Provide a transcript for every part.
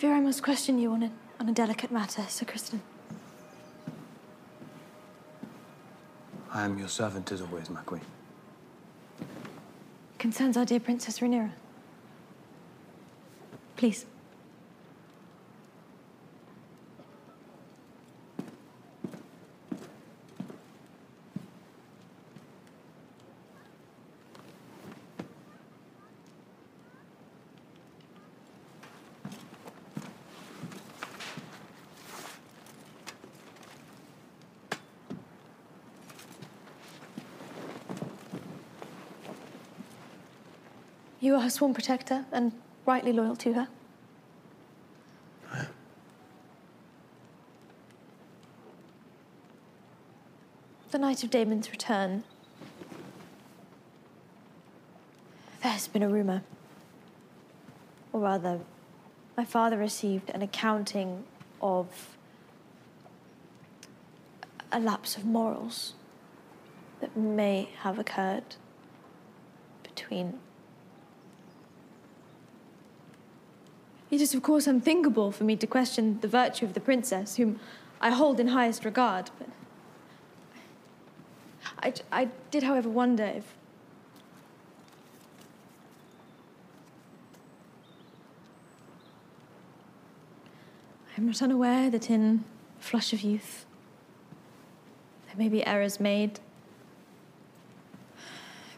fear I must question you on a, on a delicate matter, Sir Kristen. I am your servant as always, my queen. It concerns our dear Princess Rhaenyra. Please. Her sworn protector and rightly loyal to her. The night of Damon's return, there has been a rumour. Or rather, my father received an accounting of a lapse of morals that may have occurred between It is, of course, unthinkable for me to question the virtue of the princess, whom I hold in highest regard, but. I, I did, however, wonder if. I am not unaware that in flush of youth, there may be errors made,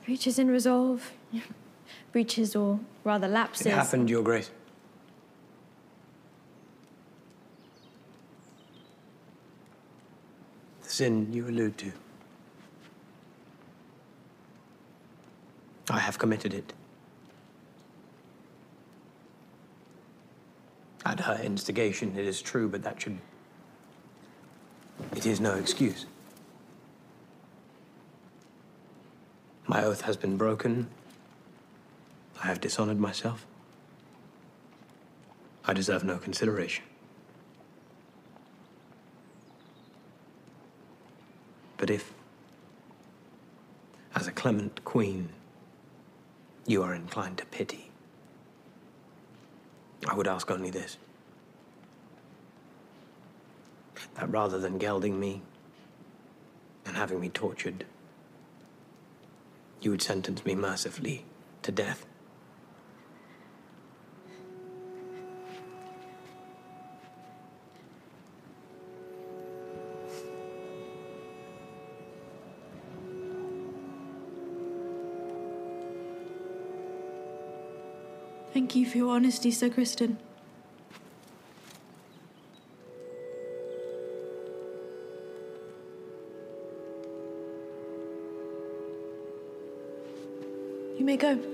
breaches in resolve, breaches or rather lapses. It happened, Your Grace. Sin you allude to. I have committed it. At her instigation, it is true, but that should. It is no excuse. My oath has been broken. I have dishonored myself. I deserve no consideration. But if, as a clement queen, you are inclined to pity, I would ask only this that rather than gelding me and having me tortured, you would sentence me mercifully to death. Thank you for your honesty, Sir Kristen. You may go.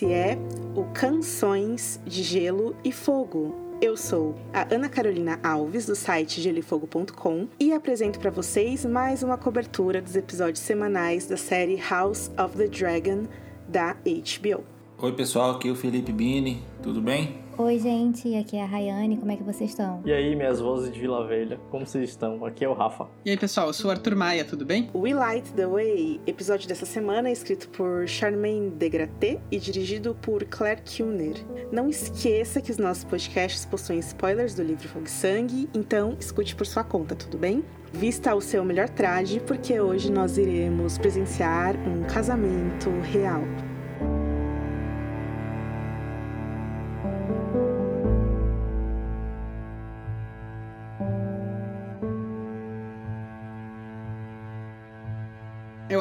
Esse é o Canções de Gelo e Fogo. Eu sou a Ana Carolina Alves, do site gelifogo.com, e apresento para vocês mais uma cobertura dos episódios semanais da série House of the Dragon da HBO. Oi pessoal, aqui é o Felipe Bini, tudo bem? Oi, gente, aqui é a Rayane, como é que vocês estão? E aí, minhas vozes de Vila Velha, como vocês estão? Aqui é o Rafa. E aí, pessoal, eu sou o Arthur Maia, tudo bem? We Light the Way, episódio dessa semana é escrito por Charmaine Degraté e dirigido por Claire Kuhner. Não esqueça que os nossos podcasts possuem spoilers do livro Fogo e Sangue, então escute por sua conta, tudo bem? Vista o seu melhor traje, porque hoje nós iremos presenciar um casamento real.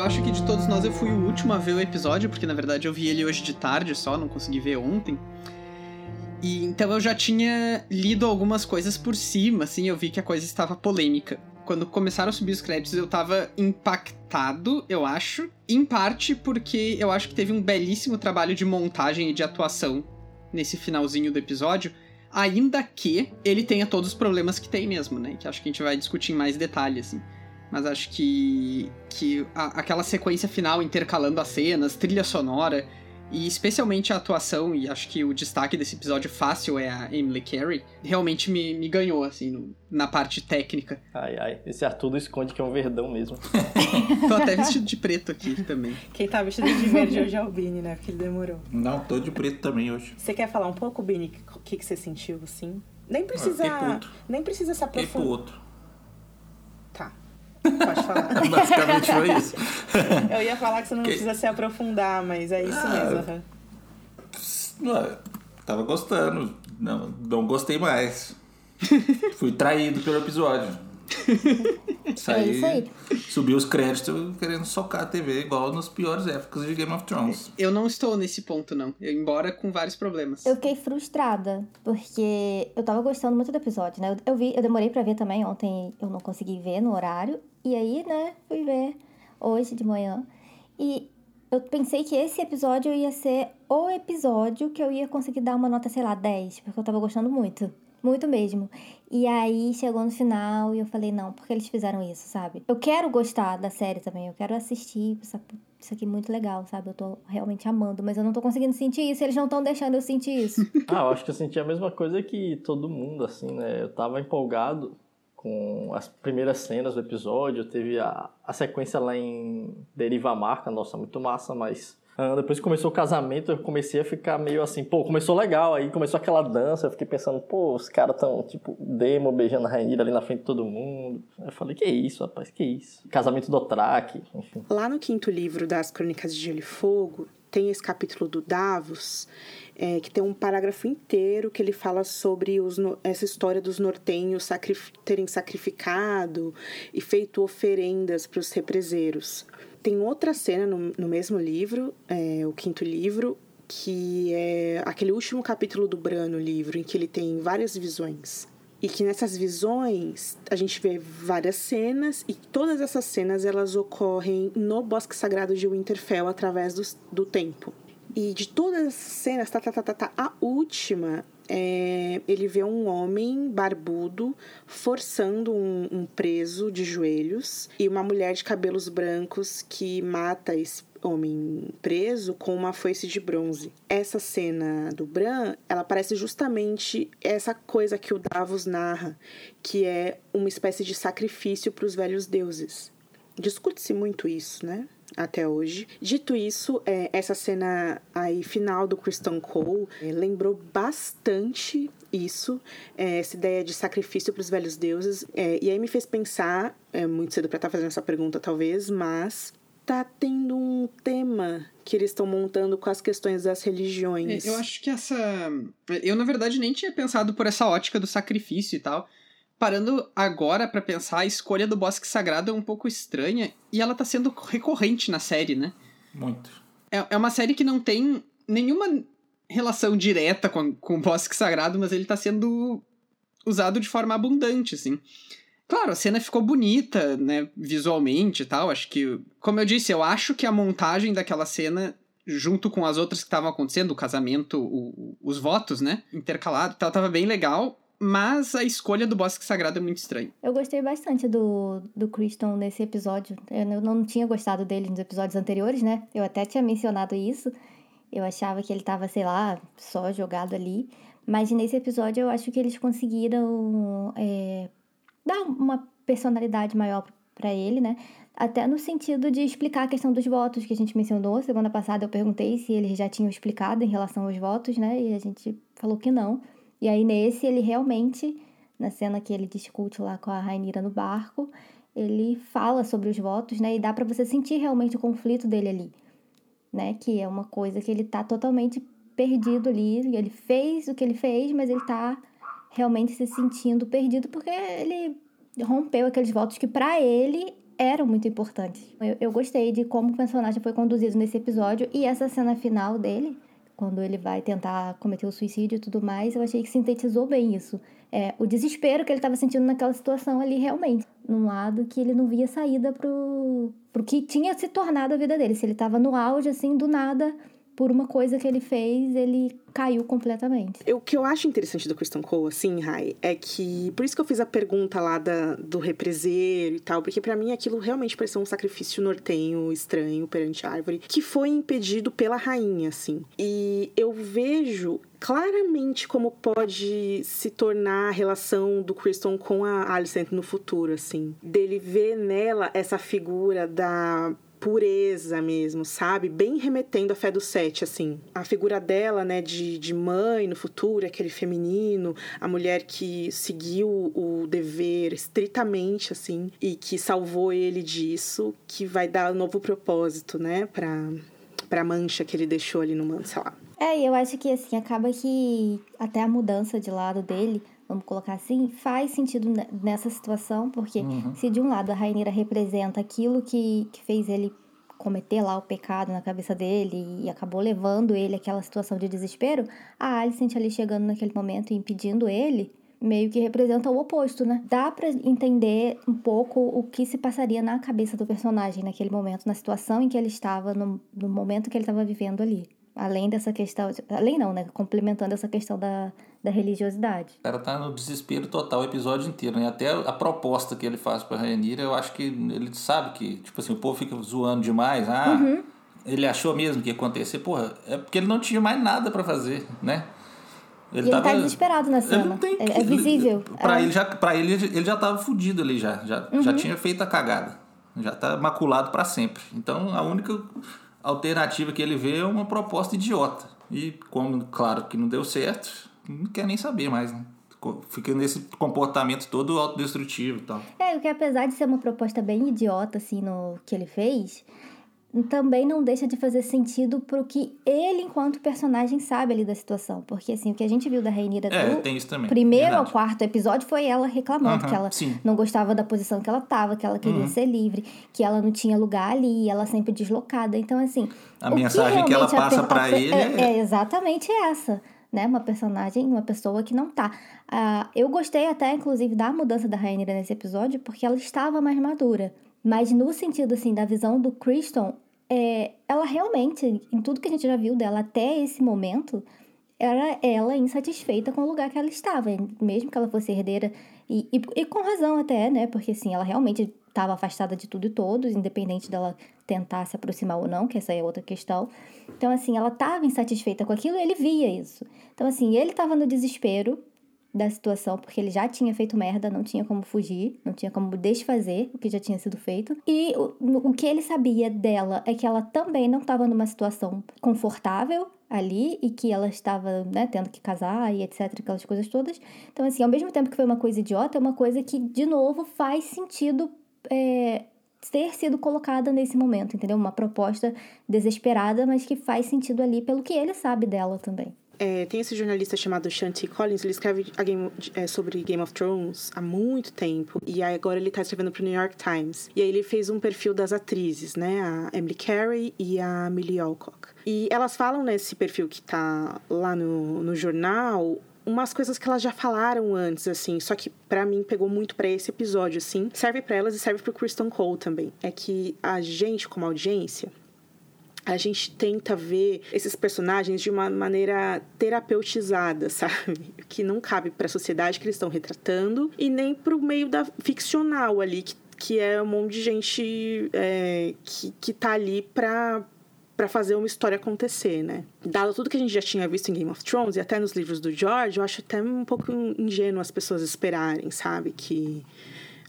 Acho que de todos nós eu fui o último a ver o episódio, porque na verdade eu vi ele hoje de tarde só, não consegui ver ontem. E então eu já tinha lido algumas coisas por cima, assim, eu vi que a coisa estava polêmica. Quando começaram a subir os créditos, eu tava impactado, eu acho. Em parte porque eu acho que teve um belíssimo trabalho de montagem e de atuação nesse finalzinho do episódio. Ainda que ele tenha todos os problemas que tem mesmo, né? Que acho que a gente vai discutir em mais detalhe, assim. Mas acho que, que a, aquela sequência final intercalando as cenas, trilha sonora, e especialmente a atuação, e acho que o destaque desse episódio fácil é a Emily Carey, realmente me, me ganhou, assim, no, na parte técnica. Ai, ai, esse Arthur esconde que é um verdão mesmo. Tô até vestido de preto aqui também. Quem tá vestido de verde hoje é o Bini, né? Porque ele demorou. Não, tô de preto também hoje. Você quer falar um pouco, Bini, o que, que você sentiu, assim? Nem precisa. fiquei puto. Nem precisa se Fiquei pro aprofundar. outro. Tá. Pode falar. Basicamente foi isso. Eu ia falar que você não Que- precisa se aprofundar, mas é isso Ah, mesmo. tava gostando. Não, não gostei mais. Fui traído pelo episódio. Saí, É isso aí. subi os créditos querendo socar a TV igual nos piores épocas de Game of Thrones. Eu não estou nesse ponto, não. Eu, embora com vários problemas. Eu fiquei frustrada, porque eu tava gostando muito do episódio, né? Eu, eu vi, eu demorei pra ver também, ontem eu não consegui ver no horário. E aí, né, fui ver hoje de manhã. E eu pensei que esse episódio ia ser o episódio que eu ia conseguir dar uma nota, sei lá, 10, porque eu tava gostando muito. Muito mesmo. E aí chegou no final e eu falei, não, porque eles fizeram isso, sabe? Eu quero gostar da série também, eu quero assistir, essa- isso aqui é muito legal, sabe? Eu tô realmente amando, mas eu não tô conseguindo sentir isso, eles não estão deixando eu sentir isso. Ah, eu acho que eu senti a mesma coisa que todo mundo, assim, né? Eu tava empolgado com as primeiras cenas do episódio, teve a, a sequência lá em Deriva Marca, nossa, muito massa, mas depois que começou o casamento, eu comecei a ficar meio assim, pô, começou legal, aí começou aquela dança, eu fiquei pensando, pô, os caras tão, tipo, demo beijando a Rainha ali na frente de todo mundo. Eu falei, que isso, rapaz, que isso? Casamento do Track, enfim. Lá no quinto livro das Crônicas de Gelo e Fogo, tem esse capítulo do Davos, é, que tem um parágrafo inteiro que ele fala sobre os essa história dos nortenhos terem sacrificado e feito oferendas para os represeiros. Tem outra cena no, no mesmo livro, é, o quinto livro, que é aquele último capítulo do Bran no livro, em que ele tem várias visões. E que nessas visões a gente vê várias cenas e todas essas cenas elas ocorrem no Bosque Sagrado de Winterfell através do, do tempo. E de todas essas cenas, tá, tá, tá, tá, tá, a última é, ele vê um homem barbudo forçando um, um preso de joelhos e uma mulher de cabelos brancos que mata esse homem preso com uma foice de bronze. Essa cena do Bran, ela parece justamente essa coisa que o Davos narra, que é uma espécie de sacrifício para os velhos deuses. Discute-se muito isso, né? Até hoje. Dito isso, é, essa cena aí final do Kristen Cole é, lembrou bastante isso, é, essa ideia de sacrifício para os velhos deuses. É, e aí me fez pensar, é muito cedo para estar fazendo essa pergunta talvez, mas tá tendo um tema que eles estão montando com as questões das religiões. É, Eu acho que essa. Eu, na verdade, nem tinha pensado por essa ótica do sacrifício e tal. Parando agora pra pensar, a escolha do Bosque Sagrado é um pouco estranha e ela tá sendo recorrente na série, né? Muito. É, é uma série que não tem nenhuma relação direta com, com o Bosque Sagrado, mas ele tá sendo usado de forma abundante, assim. Claro, a cena ficou bonita, né, visualmente e tal. Acho que, como eu disse, eu acho que a montagem daquela cena, junto com as outras que estavam acontecendo, o casamento, o- os votos, né, intercalado e tal, tava bem legal. Mas a escolha do Bosque Sagrado é muito estranha. Eu gostei bastante do, do Kristen nesse episódio. Eu não- tinha gostado dele nos episódios anteriores, né? Eu até tinha mencionado isso. Eu achava que ele tava, sei lá, só jogado ali. Mas nesse episódio eu acho que eles conseguiram é, dar uma personalidade maior pra ele, né? Até no sentido de explicar a questão dos votos que a gente mencionou. Semana passada eu perguntei se eles já tinham explicado em relação aos votos, né? E a gente falou que não. E aí nesse ele realmente, na cena que ele discute lá com a Rainira no barco, ele fala sobre os votos, né? E dá pra você sentir realmente o conflito dele ali, né? Que é uma coisa que ele tá totalmente perdido ali. Ele fez o que ele fez, mas ele tá realmente se sentindo perdido porque ele rompeu aqueles votos que pra ele eram muito importantes. Eu, eu gostei de como o personagem foi conduzido nesse episódio e essa cena final dele, quando ele vai tentar cometer o suicídio e tudo mais, eu achei que sintetizou bem isso. É, o desespero que ele estava sentindo naquela situação ali, realmente. Num lado que ele não via saída pro, pro que tinha se tornado a vida dele. Se ele estava no auge, assim, do nada, por uma coisa que ele fez, ele caiu completamente. O que eu acho interessante do Kristen Cole, assim, Rai, é que. Por isso que eu fiz a pergunta lá da, do represeiro e tal, porque para mim aquilo realmente pareceu um sacrifício nortenho, estranho, perante a árvore, que foi impedido pela rainha, assim. E eu vejo claramente como pode se tornar a relação do Kristen com a Alicent no futuro, assim. Dele ver nela essa figura da pureza mesmo, sabe? Bem remetendo à fé do sete, assim. A figura dela, né, de, de mãe no futuro, aquele feminino, a mulher que seguiu o dever estritamente, assim, e que salvou ele disso, que vai dar um novo propósito, né, pra, pra mancha que ele deixou ali no manto, sei lá. É, e eu acho que, assim, acaba que até a mudança de lado dele vamos colocar assim, faz sentido nessa situação, porque uhum. se de um lado a Rainira representa aquilo que, que fez ele cometer lá o pecado na cabeça dele e acabou levando ele àquela situação de desespero, a Alicent ali chegando naquele momento e impedindo ele, meio que representa o oposto, né? Dá para entender um pouco o que se passaria na cabeça do personagem naquele momento, na situação em que ele estava, no, no momento que ele estava vivendo ali. Além dessa questão. Além não, né? Complementando essa questão da, da religiosidade. O cara tá no desespero total o episódio inteiro, né? Até a proposta que ele faz pra Rainira, eu acho que ele sabe que, tipo assim, o povo fica zoando demais. Ah, uhum. ele achou mesmo que ia acontecer. Porra, é porque ele não tinha mais nada para fazer, né? Ele, ele tá tava, tá desesperado na cena. Tem, é, é, visível. Pra, é. Ele já, pra ele, ele já tava fudido ali já. Já, uhum. já tinha feito a cagada. Já tá maculado para sempre. Então a única alternativa que ele vê é uma proposta idiota. E como, claro, que não deu certo, não quer nem saber mais, né? Fica nesse comportamento todo autodestrutivo e tal. É, o que apesar de ser uma proposta bem idiota, assim, no que ele fez, também não deixa de fazer sentido pro que ele, enquanto personagem, sabe ali da situação. Porque, assim, o que a gente viu da Rainira é, do tem isso também, primeiro verdade. ao quarto episódio foi ela reclamando que ela sim. não gostava da posição que ela tava, que ela queria uhum. ser livre, que ela não tinha lugar ali, ela sempre deslocada. Então, assim. A mensagem que, que ela passa para ele é, é exatamente essa né? Uma personagem, uma pessoa que não tá. Uh, eu gostei até, inclusive, da mudança da Rainira nesse episódio, porque ela estava mais madura. Mas no sentido, assim, da visão do Kristen, é, ela realmente, em tudo que a gente já viu dela até esse momento, era ela insatisfeita com o lugar que ela estava, mesmo que ela fosse herdeira, e, e, e com razão até, né? Porque assim, ela realmente estava afastada de tudo e todos, independente dela tentar se aproximar ou não, que essa é outra questão. Então, assim, ela estava insatisfeita com aquilo e ele via isso. Então, assim, ele estava no desespero, da situação, porque ele já tinha feito merda, não tinha como fugir, não tinha como desfazer o que já tinha sido feito. E o, o que ele sabia dela é que ela também não estava numa situação confortável ali e que ela estava, né, tendo que casar e etc, aquelas coisas todas. Então, assim, ao mesmo tempo que foi uma coisa idiota, é uma coisa que, de novo, faz sentido é, ter sido colocada nesse momento, entendeu? Uma proposta desesperada, mas que faz sentido ali pelo que ele sabe dela também. É, tem esse jornalista chamado Shanti Collins, ele escreve Game, é, sobre Game of Thrones há muito tempo. E agora ele está escrevendo para o New York Times. E aí ele fez um perfil das atrizes, né? A Emily Carey e a Millie Alcock. E elas falam nesse perfil que está lá no, no jornal umas coisas que elas já falaram antes, assim, só que para mim pegou muito para esse episódio, assim. Serve para elas e serve pro Kristen Cole também. É que a gente, como audiência, a gente tenta ver esses personagens de uma maneira terapeutizada, sabe? Que não cabe para a sociedade que eles estão retratando e nem para o meio da ficcional ali, que, que é um monte de gente é, que, que tá ali para para fazer uma história acontecer, né? Dado tudo que a gente já tinha visto em Game of Thrones e até nos livros do George, eu acho até um pouco ingênuo as pessoas esperarem, sabe? Que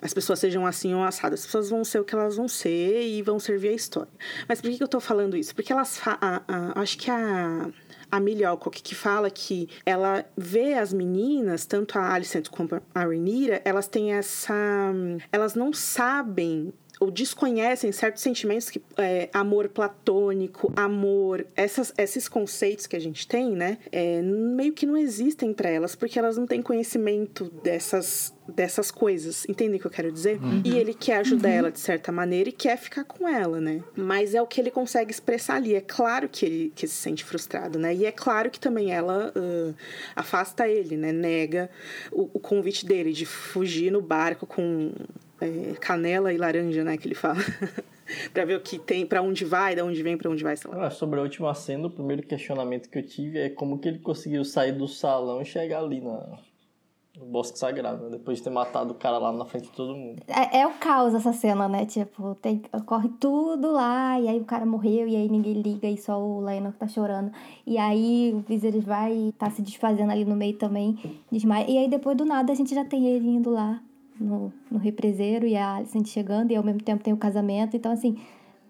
as pessoas sejam assim ou assadas. As pessoas vão ser o que elas vão ser e vão servir a história. Mas por que, eu tô falando isso? Porque elas. A, a, acho que a. A Millie Alcock, que fala que ela vê as meninas, tanto a Alicent como a Rhaenyra, elas têm essa... Elas não sabem ou desconhecem certos sentimentos que é, amor platônico, amor, essas, esses conceitos que a gente tem, né? É, meio que não existem para elas porque elas não têm conhecimento dessas dessas coisas, entendem o que eu quero dizer? Uhum. E ele quer ajudar ela de certa maneira e quer ficar com ela, né? Mas é o que ele consegue expressar ali. É claro que ele que se sente frustrado, né? E é claro que também ela uh, afasta ele, né? Nega o, o convite dele de fugir no barco com é, canela e laranja, né? Que ele fala. pra ver o que tem, para onde vai, de onde vem, para onde vai, sei lá. Ah, sobre a última cena, o primeiro questionamento que eu tive é como que ele conseguiu sair do salão e chegar ali na, no Bosque Sagrado, né? depois de ter matado o cara lá na frente de todo mundo. É, é o caos essa cena, né? Tipo, tem, ocorre tudo lá, e aí o cara morreu, e aí ninguém liga, e só o Lionel tá chorando. E aí o Viserys vai e tá se desfazendo ali no meio também, desmaia. E aí depois do nada a gente já tem ele indo lá no, no represeiro, e a Alicent chegando, e ao mesmo tempo tem o casamento. Então, assim,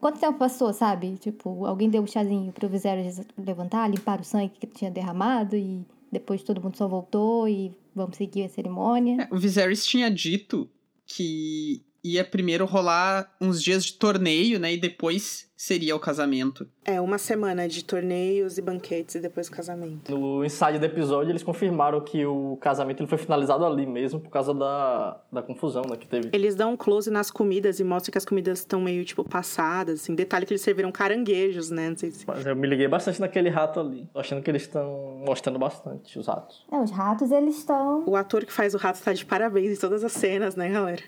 quanto tempo passou, sabe? Tipo, alguém deu um chazinho pro Viserys levantar, limpar o sangue que tinha derramado, e depois todo mundo só voltou e vamos seguir a cerimônia. É, o Viserys tinha dito que ia primeiro rolar uns dias de torneio, né? E depois seria o casamento. É, uma semana de torneios e banquetes e depois o casamento. No ensaio do episódio, eles confirmaram que o casamento ele foi finalizado ali mesmo por causa da, da confusão né, que teve. Eles dão um close nas comidas e mostram que as comidas estão meio, tipo, passadas, assim. Detalhe que eles serviram caranguejos, né? Não sei se... Mas eu me liguei bastante naquele rato ali. Tô achando que eles estão mostrando bastante os ratos. É, os ratos, eles estão... O ator que faz o rato tá de parabéns em todas as cenas, né, galera?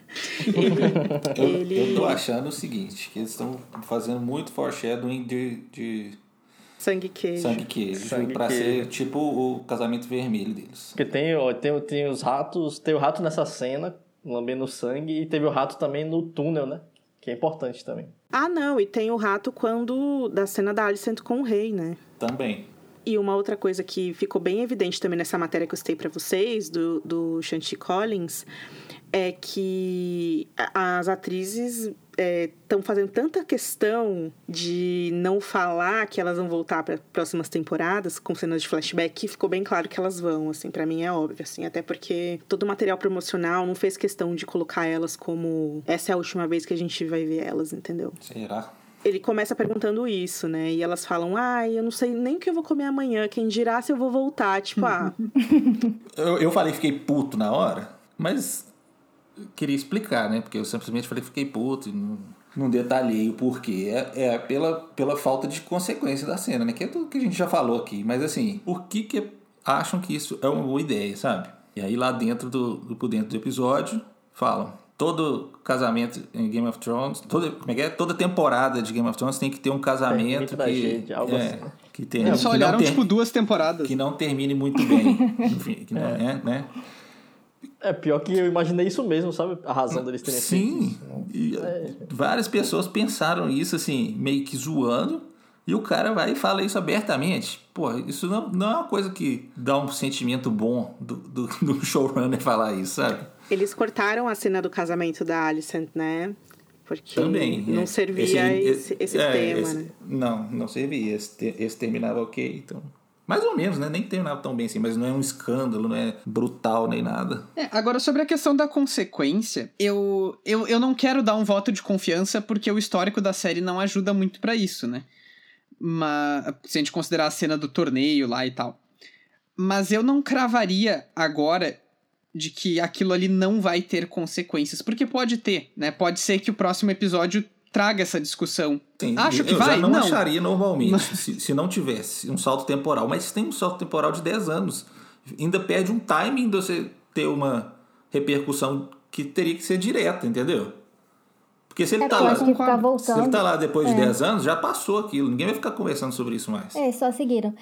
Eu, Ele- eu tô achando o seguinte, que eles estão fazendo muito foreshadowing de, de Sangue queijo. sangue queijo, Sangue pra queijo. ser tipo o casamento vermelho deles. Porque tem, ó, tem, tem os ratos, tem o rato nessa cena, lambendo sangue, e teve o rato também no túnel, né? Que é importante também. Ah, não, e tem o rato quando... Da cena da Alicent com o rei, né? Também. E uma outra coisa que ficou bem evidente também nessa matéria que eu citei pra vocês, do, do Shanti Collins, é que as atrizes estão fazendo tanta questão de não falar que elas vão voltar para próximas temporadas com cenas de flashback que ficou bem claro que elas vão, assim, para mim é óbvio, assim, até porque todo o material promocional não fez questão de colocar elas como essa é a última vez que a gente vai ver elas, entendeu? Será? ele começa perguntando isso, né? E elas falam, ai, eu não sei nem o que eu vou comer amanhã, quem dirá se eu vou voltar. Tipo, ah, Eu, eu falei que fiquei puto na hora, mas queria explicar, né? Porque eu simplesmente falei que fiquei puto e não, não detalhei o porquê. É, é pela, pela falta de consequência da cena, né? Que é tudo que a gente já falou aqui. Mas assim, por que que acham que isso é uma boa ideia, sabe? E aí lá dentro do, do por dentro do episódio, falam... Todo casamento em Game of Thrones, toda, como é que é? Toda temporada de Game of Thrones tem que ter um casamento que, gente, algo é, assim. que, tem, Eles só que não olharam, tem- tipo, duas temporadas. que não termine muito bem. Enfim, que não é, né? É pior que eu imaginei isso mesmo, sabe? A razão deles terem feito Sim, isso. né? e, várias pessoas pensaram isso assim, meio que zoando, e o cara vai e fala isso abertamente. Pô, isso não, não é uma coisa que dá um sentimento bom do, do, do showrunner falar isso, sabe? eles cortaram a cena do casamento da Alicent, né? Porque Também. não é. servia esse, esse, é, tema, esse- né? Não, não servia. Esse, esse terminava ok, então. Mais ou menos, né? Nem terminava tão bem assim, mas não é um escândalo, não é brutal nem nada. É, agora, sobre a questão da consequência, eu, eu, eu não quero dar um voto de confiança porque o histórico da série não ajuda muito pra isso, né? Mas, se a gente considerar a cena do torneio lá e tal. Mas eu não cravaria agora de que aquilo ali não vai ter consequências, porque pode ter, né? Pode ser que o próximo episódio traga essa discussão. Sim, Acho que eu vai? já não, Não. acharia normalmente se, se não tivesse um salto temporal. Mas tem um salto temporal de 10 anos. Ainda perde um timing de você ter uma repercussão que teria que ser direta, entendeu? Porque se ele É tá porque lá. eu ficar Se ele tá lá depois de 10 anos, já passou aquilo. Ninguém vai ficar conversando sobre isso mais. É, só seguiram.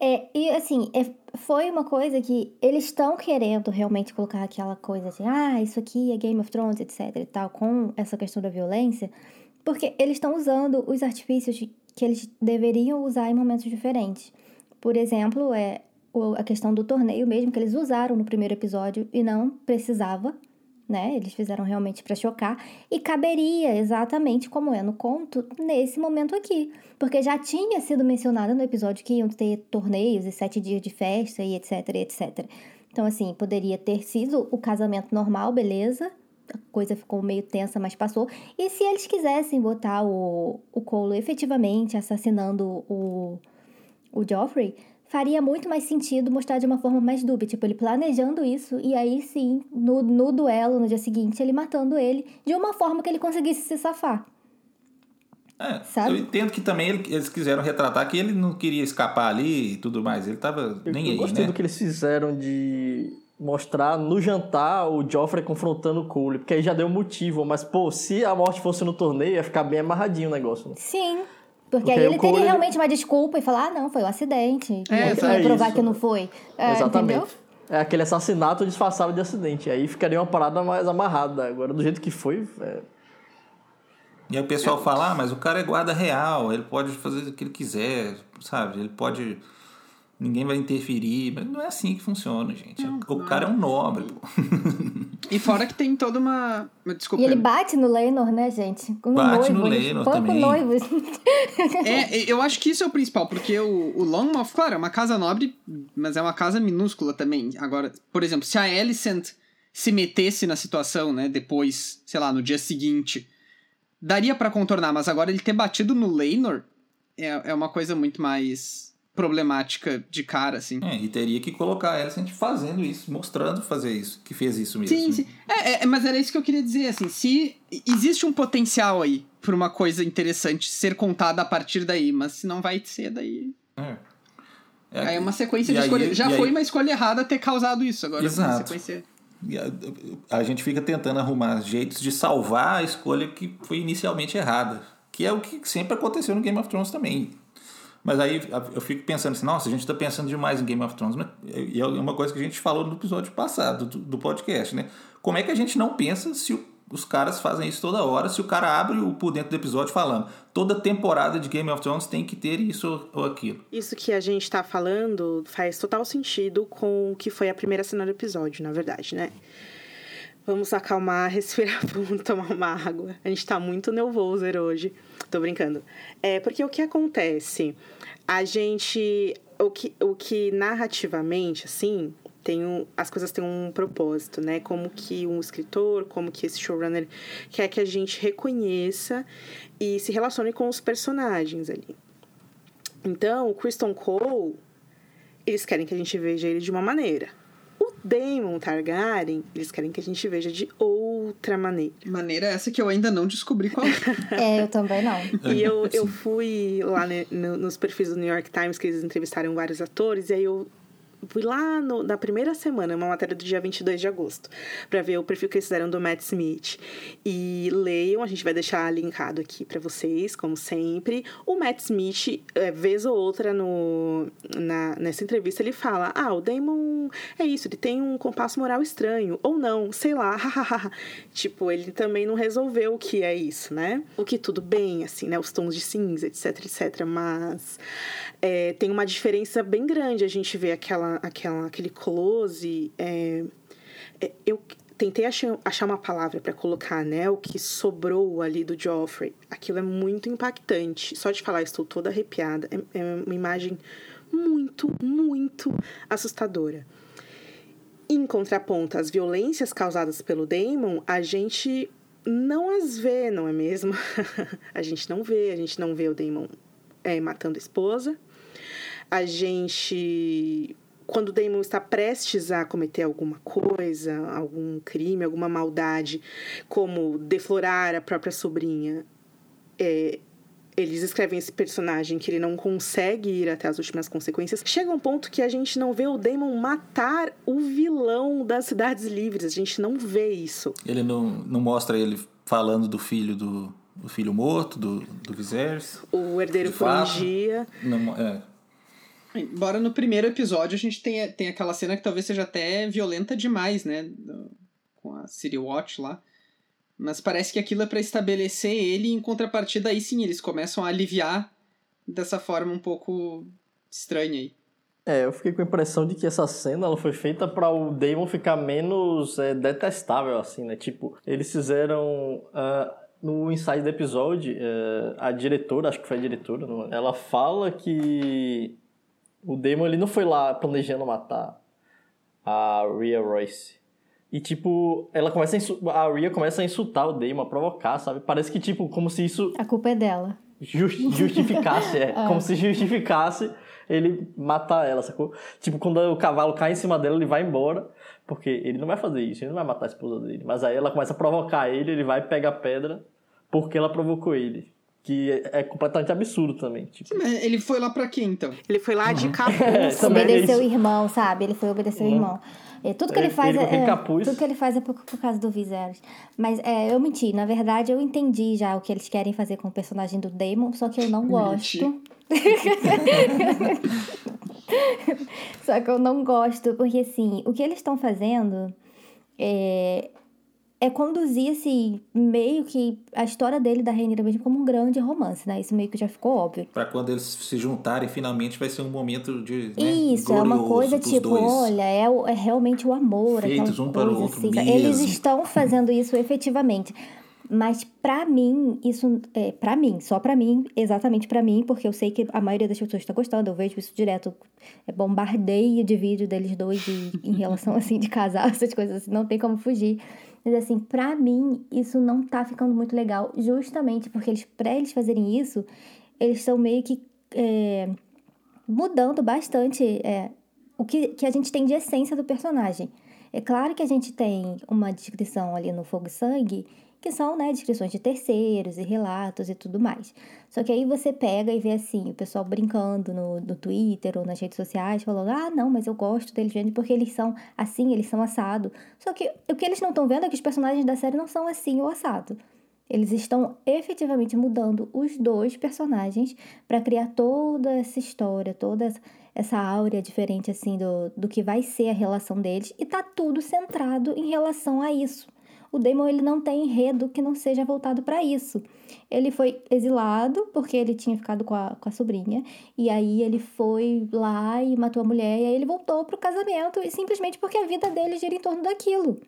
É, e assim, é- foi uma coisa que eles estão querendo realmente colocar aquela coisa assim, ah, isso aqui é Game of Thrones, etc e tal, com essa questão da violência, porque eles estão usando os artifícios que eles deveriam usar em momentos diferentes. Por exemplo, é a questão do torneio mesmo, que eles usaram no primeiro episódio e não precisava, né? Eles fizeram realmente para chocar e caberia exatamente como é no conto nesse momento aqui, porque já tinha sido mencionado no episódio que iam ter torneios e sete dias de festa e etc, etc. Então assim poderia ter sido o casamento normal, beleza? a coisa ficou meio tensa, mas passou. E se eles quisessem botar o, o Cole efetivamente assassinando o, o Joffrey, faria muito mais sentido mostrar de uma forma mais dúbia. Tipo, ele planejando isso e aí sim, no, no duelo, no dia seguinte, ele matando ele de uma forma que ele conseguisse se safar. É, Sabe? eu entendo que também ele- eles quiseram retratar que ele não queria escapar ali e tudo mais. Ele tava Eu, nem eu aí, gostei né? do que eles fizeram de mostrar no jantar o Joffrey confrontando o Cole, porque aí já deu motivo, mas pô, se a morte fosse no torneio, ia ficar bem amarradinho o negócio, né? Sim. Porque, Porque aí ele teria ele- realmente uma desculpa e falar, ah, não, foi um acidente. É, e ia provar isso. que não foi. É, Exatamente. Entendeu? É aquele assassinato disfarçado de acidente. Aí ficaria uma parada mais amarrada. Agora, do jeito que foi, é, E aí o pessoal fala, ah, mas o cara é guarda real, ele pode fazer o que ele quiser, sabe? Ele pode. Ninguém vai interferir. Mas não é assim que funciona, gente. o cara é um nobre, pô. E fora que tem toda uma. Desculpa. E ele bate no Lenor, né, gente? No Bate noivo, no o também. noivo. É, eu acho que isso é o principal, porque o, o Longmouth, claro, é uma casa nobre, mas é uma casa minúscula também. Agora, por exemplo, se a Alicent se metesse na situação, né, depois, sei lá, no dia seguinte, daria pra contornar, mas agora ele ter batido no Leinor é, é uma coisa muito mais problemática de cara, assim. É, e teria que colocar a Alicent fazendo isso, mostrando fazer isso, que fez isso mesmo. Sim, sim. É, é, mas era isso que eu queria dizer, assim, se existe um potencial aí pra uma coisa interessante ser contada a partir daí, mas se não vai ser daí... É. É, Aí é uma sequência de aí- escolha. Já e aí- foi uma escolha errada ter causado isso. Agora é uma Exato. sequência. A, a gente fica tentando arrumar jeitos de salvar a escolha que foi inicialmente errada. Que é o que sempre aconteceu no Game of Thrones também. Mas aí eu fico pensando assim, nossa, a gente tá pensando demais em Game of Thrones. Mas- E é uma coisa que a gente falou no episódio passado do, podcast, né? Como é que a gente não pensa se os caras fazem isso toda hora, se o cara abre o por dentro do episódio falando toda temporada de Game of Thrones tem que ter isso ou aquilo. Isso que a gente tá falando faz total sentido com o que foi a primeira cena do episódio, na verdade, né? Vamos acalmar, respirar fundo, tomar uma água. A gente tá muito nervoso hoje. Tô brincando. É, porque o que acontece? A gente. O que, o que narrativamente, assim, tem um, as coisas têm um propósito, né? Como que um escritor, como que esse showrunner quer que a gente reconheça e se relacione com os personagens ali. Então, o Kristen Cole, eles querem que a gente veja ele de uma maneira. O Daemon Targaryen, eles querem que a gente veja de outra maneira. Maneira essa que eu ainda não descobri qual é. É, eu também não. E eu, eu fui lá ne- no- nos perfis do New York Times, que eles entrevistaram vários atores, e aí eu fui lá no- na primeira semana, uma matéria do dia 22 de agosto, pra ver o perfil que eles fizeram do Matt Smith. E leiam, a gente vai deixar linkado aqui pra vocês, como sempre. O Matt Smith, é, vez ou outra no, na, nessa entrevista, ele fala: Ah, o Damon é isso, ele tem um compasso moral estranho. Ou não, sei lá, hahaha. tipo, ele também não resolveu o que é isso, né? O que tudo bem, assim, né? Os tons de cinza, etc, etc. Mas é, tem uma diferença bem grande a gente ver aquela, aquela, aquele close. é, é, eu tentei achar, achar uma palavra para colocar, né? O que sobrou ali do Joffrey. Aquilo é muito impactante. Só de falar, estou toda arrepiada. É, é uma imagem muito, muito assustadora. Em contraponto às violências causadas pelo Daemon, a gente não as vê, não é mesmo? a gente não vê, a gente não vê o Daemon é, matando a esposa. A gente. Quando o Damon está prestes a cometer alguma coisa, algum crime, alguma maldade, como deflorar a própria sobrinha, é, eles escrevem esse personagem que ele não consegue ir até as últimas consequências. Chega um ponto que a gente não vê o Damon matar o vilão das cidades livres. A gente não vê isso. Ele não, não mostra ele falando do filho do, do filho morto, do, do Viserys. O herdeiro De por um dia. Não, é, Embora no primeiro episódio a gente tenha, tenha aquela cena que talvez seja até violenta demais, né? Com a City Watch lá. Mas parece que aquilo é pra estabelecer ele, e em contrapartida aí sim eles começam a aliviar dessa forma um pouco estranha aí. É, eu fiquei com a impressão de que essa cena ela foi feita para o Damon ficar menos é, detestável, assim, né? Tipo, eles fizeram. ah, no ensaio do episódio, eh, a diretora, acho que foi a diretora, não- ela fala que o Damon ele não foi lá planejando matar a Rhea Royce. E, tipo, ela começa a, a Arya começa a insultar o Daemon, a provocar, sabe? Parece que, tipo, como se isso A culpa é dela. jus- justificasse, é. Como se justificasse ele matar ela, sacou? Tipo, quando o cavalo cai em cima dela, ele vai embora, porque ele não vai fazer isso, ele não vai matar a esposa dele. Mas aí ela começa a provocar ele, ele vai pegar a pedra porque ela provocou ele. Que é, é completamente absurdo também. Tipo, Ele foi lá pra quê, então? Ele foi lá de É, capuz. também é Obedeceu o irmão, sabe? Ele foi obedecer o Uhum. irmão. É, tudo que ele Ele- faz ele com é, é- capuz. tudo que ele faz é por, por causa do Viserys. Mas é, eu menti, na verdade eu entendi já o que eles querem fazer com o personagem do Daemon, só que eu não gosto. só que eu não gosto, porque assim, o que eles estão fazendo é, é conduzir, assim, meio que a história dele da Rainha mesmo como um grande romance, né? Isso meio que já ficou óbvio. Pra quando eles se juntarem, finalmente vai ser um momento de. Né, Isso, é uma coisa tipo, dois. olha, é, o- é realmente o amor, Feitos um para o outro assim. sabe? Eles mesmo. estão fazendo isso efetivamente. Mas pra mim, isso é para mim, só pra mim, exatamente pra mim, porque eu sei que a maioria das pessoas está gostando, eu vejo isso direto, é bombardeio de vídeo deles dois de- em relação assim de casal, essas coisas assim, não tem como fugir. Mas assim, pra mim, isso não tá ficando muito legal, justamente porque eles, pra eles fazerem isso, eles estão meio que é, mudando bastante é, o que, que a gente tem de essência do personagem. É claro que a gente tem uma descrição ali no Fogo e Sangue, que são, né, descrições de terceiros e relatos e tudo mais. Só que aí você pega e vê assim, o pessoal brincando no, no Twitter ou nas redes sociais, falando, ah, não, mas eu gosto deles vendo porque eles são assim, eles são assado. Só que o que eles não estão vendo é que os personagens da série não são assim ou assado. Eles estão efetivamente mudando os dois personagens para criar toda essa história, toda essa- áurea diferente assim do, do que vai ser a relação deles e tá tudo centrado em relação a isso. O Damon ele não tem enredo que não seja voltado para isso. Ele foi exilado porque ele tinha ficado com a, com a sobrinha e aí ele foi lá e matou a mulher e aí ele voltou pro casamento e simplesmente porque a vida dele gira em torno daquilo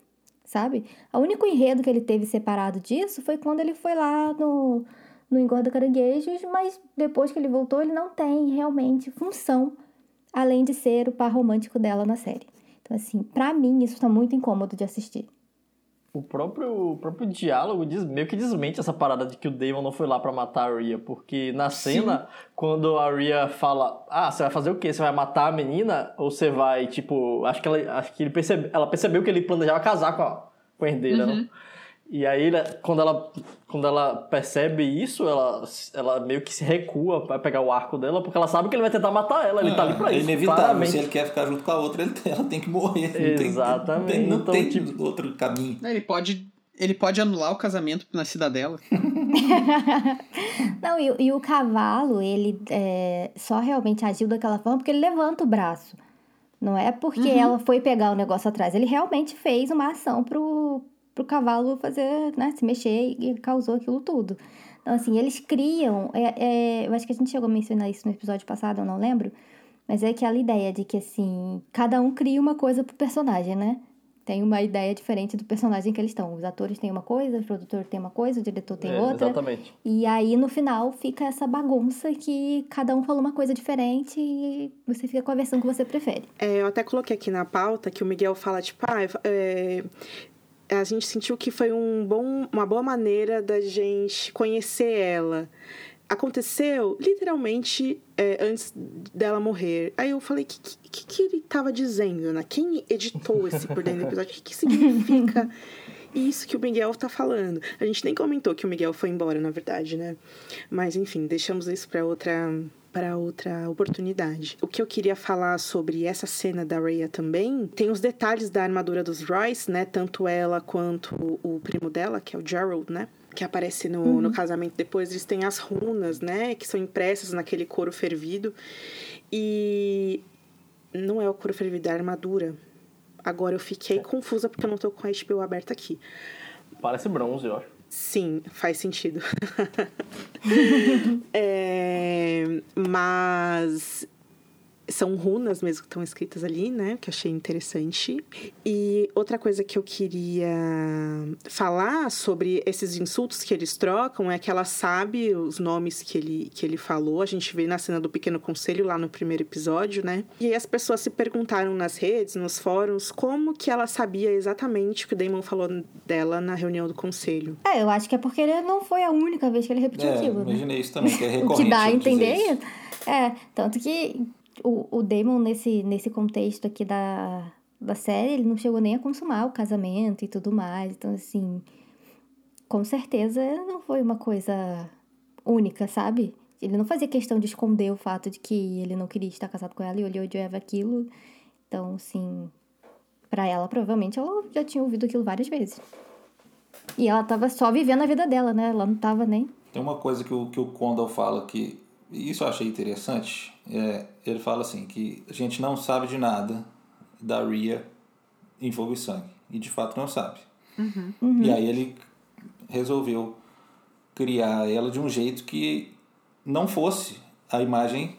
sabe? O único enredo que ele teve separado disso foi quando ele foi lá no, no Engorda Caranguejos, mas depois que ele voltou, ele não tem realmente função, além de ser o par romântico dela na série. Então, assim, pra mim, isso tá muito incômodo de assistir. O próprio, o próprio diálogo diz, meio que desmente essa parada de que o Damon não foi lá pra matar a Arya, porque na cena, quando a Arya fala, ah, você vai fazer o quê? Você vai matar a menina? Ou você vai, tipo, acho que ela, acho que ele percebe, ela percebeu que ele planejava casar com a, com a herdeira, Uhum. não? E aí, ela- quando ela, quando ela percebe isso, ela, ela meio que se recua pra pegar o arco dela, porque ela sabe que ele vai tentar matar ela, ele tá ali pra é isso. inevitável. claramente. Se ele quer ficar junto com a outra, ele tem- ela tem que morrer. Exatamente. Não tem, não Então, tem tipo- outro caminho. Ele pode, ele pode anular o casamento na cidadela. Não, e, e o cavalo, ele é, só realmente agiu daquela forma porque ele levanta o braço. Não é porque ela foi pegar o negócio atrás. Ele realmente fez uma ação pro, pro cavalo fazer, né, se mexer e causou aquilo tudo. Então, assim, eles criam. é- é, eu acho que a gente chegou a mencionar isso no episódio passado, eu não lembro. Mas é aquela ideia de que, assim, cada um cria uma coisa pro personagem, né? Tem uma ideia diferente do personagem que eles estão. Os atores têm uma coisa, o produtor tem uma coisa, o diretor tem É, outra. Exatamente. E aí, no final, fica essa bagunça que cada um falou uma coisa diferente e você fica com a versão que você prefere. É, eu até coloquei aqui na pauta que o Miguel fala, tipo, ah, é, a gente sentiu que foi um bom, uma boa maneira da gente conhecer ela. Aconteceu literalmente é, antes dela morrer. Aí eu falei, o que, que, que ele tava dizendo, né? Quem editou esse por dentro do episódio? O que, que significa isso que o Miguel tá falando? A gente nem comentou que o Miguel foi embora, na verdade, né? Mas enfim, deixamos isso para outra para outra oportunidade. O que eu queria falar sobre essa cena da Rhea também, tem os detalhes da armadura dos Royce, né? Tanto ela quanto o, primo dela, que é o Gerald, né? Que aparece no, no casamento depois, eles têm as runas, né? Que são impressas naquele couro fervido. E não é o couro fervido, é a armadura. Agora eu fiquei confusa porque eu não tô com a HBO aberta aqui. Parece bronze, eu acho. Sim, faz sentido. É, mas são runas mesmo que estão escritas ali, né? Que eu achei interessante. E outra coisa que eu queria falar sobre esses insultos que eles trocam é que ela sabe os nomes que ele, que ele falou. A gente vê na cena do Pequeno Conselho lá no primeiro episódio, né? E aí as pessoas se perguntaram nas redes, nos fóruns, como que ela sabia exatamente o que o Damon falou dela na reunião do conselho. É, eu acho que é porque ele não foi a única vez que ele repetiu É, aquilo, né? imaginei isso também, que é O recorrente. que dá a entender isso. É, tanto que o, o Damon, nesse, nesse contexto aqui da, da série, ele não chegou nem a consumar o casamento e tudo mais. Então, assim, com certeza não foi uma coisa única, sabe? Ele não fazia questão de esconder o fato de que ele não queria estar casado com ela e ele odiava aquilo. Então, assim, pra ela, provavelmente, ela já tinha ouvido aquilo várias vezes. E ela tava só vivendo a vida dela, né? Ela não tava nem Tem uma coisa que o, que o Condal fala que, e isso eu achei interessante, é, ele fala assim, que a gente não sabe de nada da Ria em Fogo e Sangue, e de fato não sabe. E aí ele resolveu criar ela de um jeito que não fosse a imagem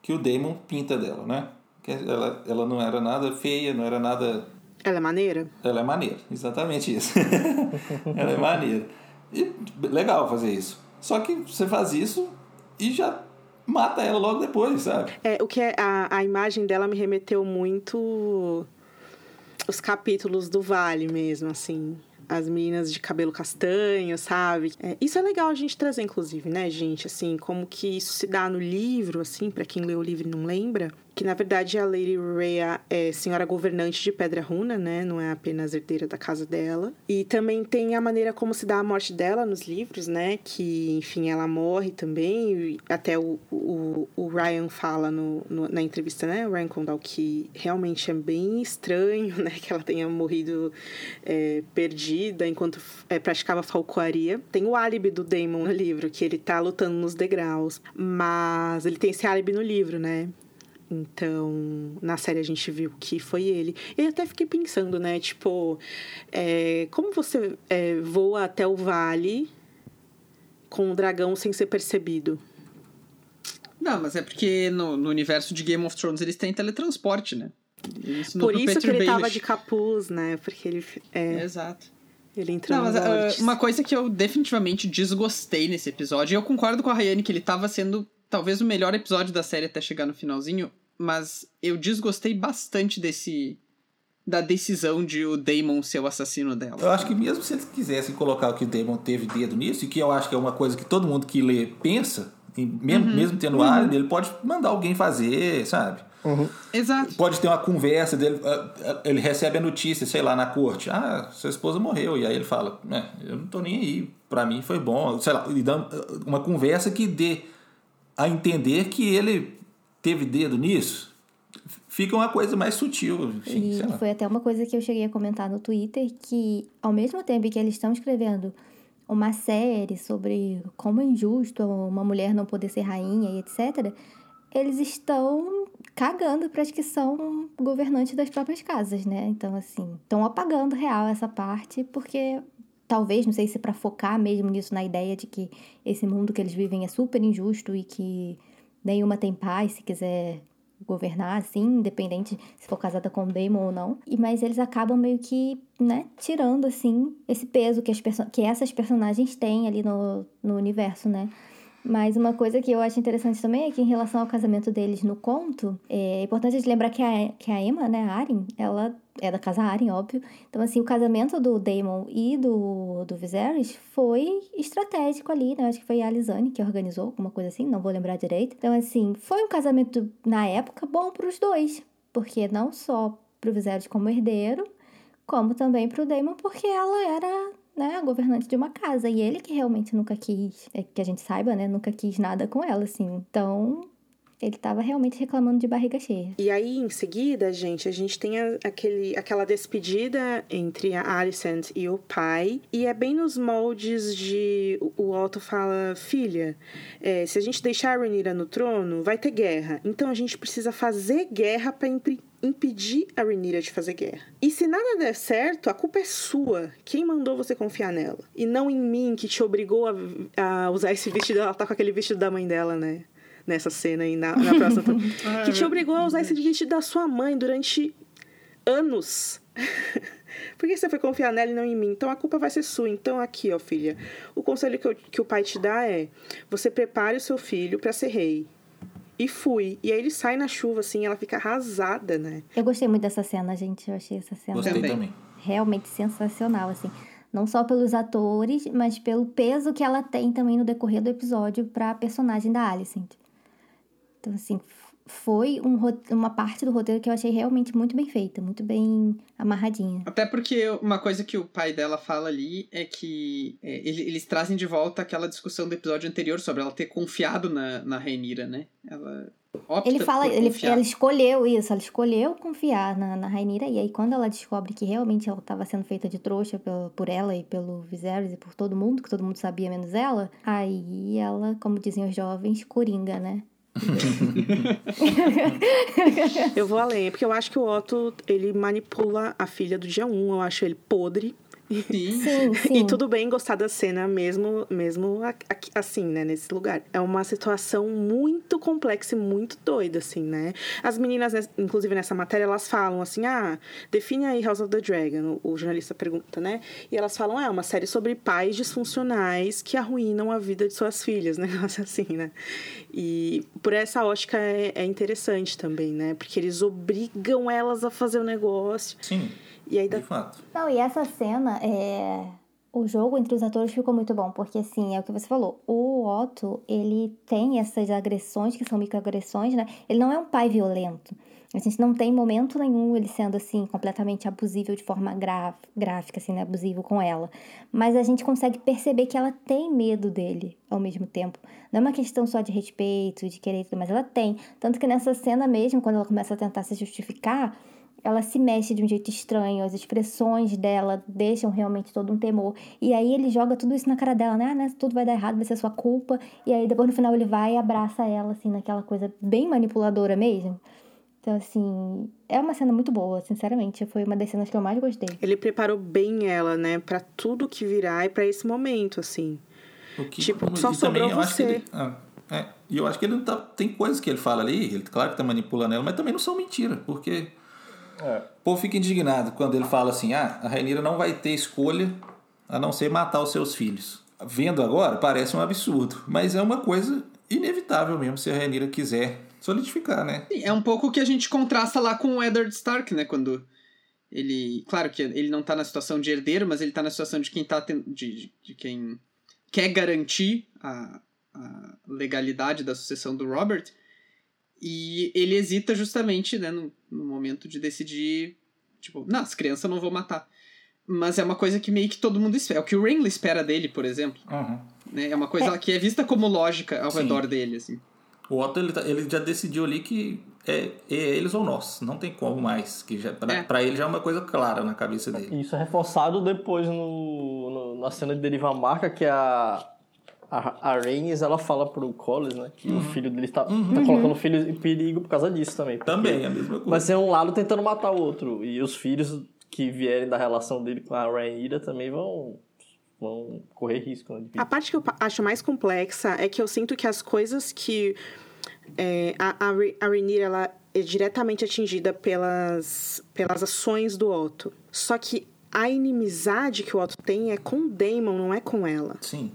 que o Damon pinta dela, né? Que ela, ela não era nada feia, não era nada Ela é maneira? ela é maneira, exatamente isso. ela é maneira. E legal fazer isso. Só que você faz isso e já mata ela logo depois, sabe? É, o que é, a, a imagem dela me remeteu muito os capítulos do Vale mesmo, assim. As meninas de cabelo castanho, sabe? É, isso é legal a gente trazer, inclusive, né, gente? Assim, como que isso se dá no livro, assim, para quem leu o livro e não lembra. Que, na verdade, a Lady Rhea é senhora governante de Pedra Runa, né? Não é apenas herdeira da casa dela. E também tem a maneira como se dá a morte dela nos livros, né? Que, enfim, ela morre também. Até o, o, o Ryan fala no, no- na entrevista, né? O Ryan Condal, que realmente é bem estranho, né? Que ela tenha morrido é, perdida enquanto é, praticava falcoaria. Tem o álibi do Damon no livro, que ele tá lutando nos degraus. Mas ele tem esse álibi no livro, né? Então, na série a gente viu que foi ele. E eu até fiquei pensando, né? Tipo, é, como você é, voa até o vale com o dragão sem ser percebido? Não, mas é porque no, no universo de Game of Thrones eles têm teletransporte, né? Ele ensinou Por isso que Peter ele tava Baelish. de capuz, né? Porque ele, é, Exato. ele entrou Não, mas Lords. uma coisa que eu definitivamente desgostei nesse episódio, e eu concordo com a Rayane que ele tava sendo talvez o melhor episódio da série até chegar no finalzinho, mas eu desgostei bastante desse. da decisão de o Damon ser o assassino dela. Eu acho que mesmo se eles quisessem colocar que o Damon teve dedo nisso, e que eu acho que é uma coisa que todo mundo que lê pensa, e mesmo, mesmo tendo o álibi, ele pode mandar alguém fazer, sabe? Exato. Pode ter uma conversa dele, ah, ah, ele recebe a notícia, sei lá, na corte. Ah, sua esposa morreu. E aí ele fala, é, eu não tô nem aí, pra mim foi bom. Sei lá, e ah, uma conversa que dê a entender que ele teve dedo nisso. Fica uma coisa mais sutil, enfim, E sei lá. foi até uma coisa que eu cheguei a comentar no Twitter, que ao mesmo tempo que eles estão escrevendo uma série sobre como é injusto uma mulher não poder ser rainha e etc., eles estão cagando para as que são governantes das próprias casas, né? Então, assim, estão apagando real essa parte, porque talvez, não sei se para focar mesmo nisso, na ideia de que esse mundo que eles vivem é super injusto e que nenhuma tem paz se quiser governar, assim, independente se for casada com o Damon ou não. E, mas eles acabam meio que, né, tirando, assim, esse peso que, as que essas personagens têm ali no, no universo, né? Mas uma coisa que eu acho interessante também é que em relação ao casamento deles no conto, é importante a gente lembrar que a, que a Emma, né, a Arryn, ela é da casa Arryn, óbvio. Então, assim, o casamento do Daemon e do, do Viserys foi estratégico ali, né? Acho que foi a Alisane que organizou, alguma coisa assim, não vou lembrar direito. Então, assim, foi um casamento, na época, bom pros dois. Porque não só pro Viserys como herdeiro, como também pro Daemon, porque ela era né, a governante de uma casa. E ele que realmente nunca quis, é, que a gente saiba, né, nunca quis nada com ela, assim. Então, ele tava realmente reclamando de barriga cheia. E aí, em seguida, gente, a gente tem a- aquele, aquela despedida entre a Alicent e o pai. E é bem nos moldes de... o- Otto fala, filha, é, se a gente deixar a Rhaenyra no trono, vai ter guerra. Então, a gente precisa fazer guerra para impedir a Rhaenyra de fazer guerra. E se nada der certo, a culpa é sua. Quem mandou você confiar nela? E não em mim, que te obrigou a, a usar esse vestido. Ela tá com aquele vestido da mãe dela, né? Nessa cena aí na, na próxima. que te obrigou a usar esse vestido da sua mãe durante anos. Por que você foi confiar nela e não em mim? Então a culpa vai ser sua. Então aqui, ó, filha. O conselho que, eu, que o pai te dá é: você prepare o seu filho para ser rei. E fui. E aí ele sai na chuva, assim, ela fica arrasada, né? Eu gostei muito dessa cena, gente. Eu achei essa cena Gostei também. realmente sensacional, assim. Não só pelos atores, mas pelo peso que ela tem também no decorrer do episódio pra personagem da Alicent. Então, assim, foi um uma parte do roteiro que eu achei realmente muito bem feita, muito bem amarradinha. Até porque uma coisa que o pai dela fala ali é que é, ele- eles trazem de volta aquela discussão do episódio anterior sobre ela ter confiado na, na Rainira, né? Ela opta Ele fala, por ele, ela escolheu isso, ela escolheu confiar na, na Rainira, e aí quando ela descobre que realmente ela estava sendo feita de trouxa pelo, por ela e pelo Viserys e por todo mundo, que todo mundo sabia menos ela, aí ela, como dizem os jovens, coringa, né? Eu vou além, porque eu acho que o Otto, ele manipula a filha do dia 1, eu acho ele podre. Sim. Sim, sim. E tudo bem gostar da cena mesmo, mesmo assim, né, nesse lugar. É uma situação muito complexa e muito doida, assim, né? As meninas, inclusive nessa matéria, elas falam assim, ah, define aí House of the Dragon, o, jornalista pergunta, né? E elas falam, ah, é uma série sobre pais disfuncionais que arruinam a vida de suas filhas, né? Negócio assim, né? E por essa ótica é, é interessante também, né? Porque eles obrigam elas a fazer o negócio. Sim, E aí dá de fato. Não, e essa cena, é... o jogo entre os atores ficou muito bom, porque assim, é o que você falou, o Otto, ele tem essas agressões, que são microagressões, né? Ele não é um pai violento. A gente não tem momento nenhum ele sendo, assim, completamente abusivo de forma gráfica, assim, né? Abusivo com ela. Mas a gente consegue perceber que ela tem medo dele ao mesmo tempo. Não é uma questão só de respeito, de querer tudo, mas ela tem. Tanto que nessa cena mesmo, quando ela começa a tentar se justificar, ela se mexe de um jeito estranho, as expressões dela deixam realmente todo um temor. E aí ele joga tudo isso na cara dela, né? Ah, né? Tudo vai dar errado, vai ser sua culpa. E aí depois no final ele vai e abraça ela, assim, naquela coisa bem manipuladora mesmo. Então, assim, é uma cena muito boa, sinceramente. Foi uma das cenas que eu mais gostei. Ele preparou bem ela, né, Pra tudo que virá e pra esse momento, assim. O que, Tipo, só também sobrou eu acho que você. ele- ah, é, e eu acho que ele não tá. Tem coisas que ele fala ali, ele claro que tá manipulando ela, mas também não são mentira, porque É. o povo fica indignado quando ele fala assim: ah, a Rainira não vai ter escolha a não ser matar os seus filhos. Vendo agora, parece um absurdo, mas é uma coisa inevitável mesmo se a Rainira quiser solidificar, né? Sim, É um pouco o que a gente contrasta lá com o Eddard Stark, né? Quando ele. Claro que ele não tá na situação de herdeiro, mas ele tá na situação de quem tá ten- de, de, de quem quer garantir a, a legalidade da sucessão do Robert. E ele hesita justamente, né, no, no momento de decidir. Tipo, não, as crianças eu não vou matar. Mas é uma coisa que meio que todo mundo espera. É o que o Renly espera dele, por exemplo. Uhum. Né? É uma coisa que é vista como lógica ao Sim. redor dele, assim. O Otto ele, tá- ele já decidiu ali que é, é eles ou nós, não tem como mais. Que já, pra, É. pra ele já é uma coisa clara na cabeça dele. Isso é reforçado depois no, no- na cena de Deriva Marca, que a, a, a Rhaenys, ela fala pro Collis, né? Que o filho dele tá, tá colocando o filho em perigo por causa disso também. porque Também, é a mesma coisa. Vai ser um lado tentando matar o outro. E os filhos que vierem da relação dele com a Rhaenyra também vão, vão correr risco, né? A parte que eu acho mais complexa é que eu sinto que as coisas que é, a, a, a Rhaenyra, ela é diretamente atingida pelas, pelas ações do Otto. Só que a inimizade que o Otto tem é com o Daemon, não é com ela. Sim.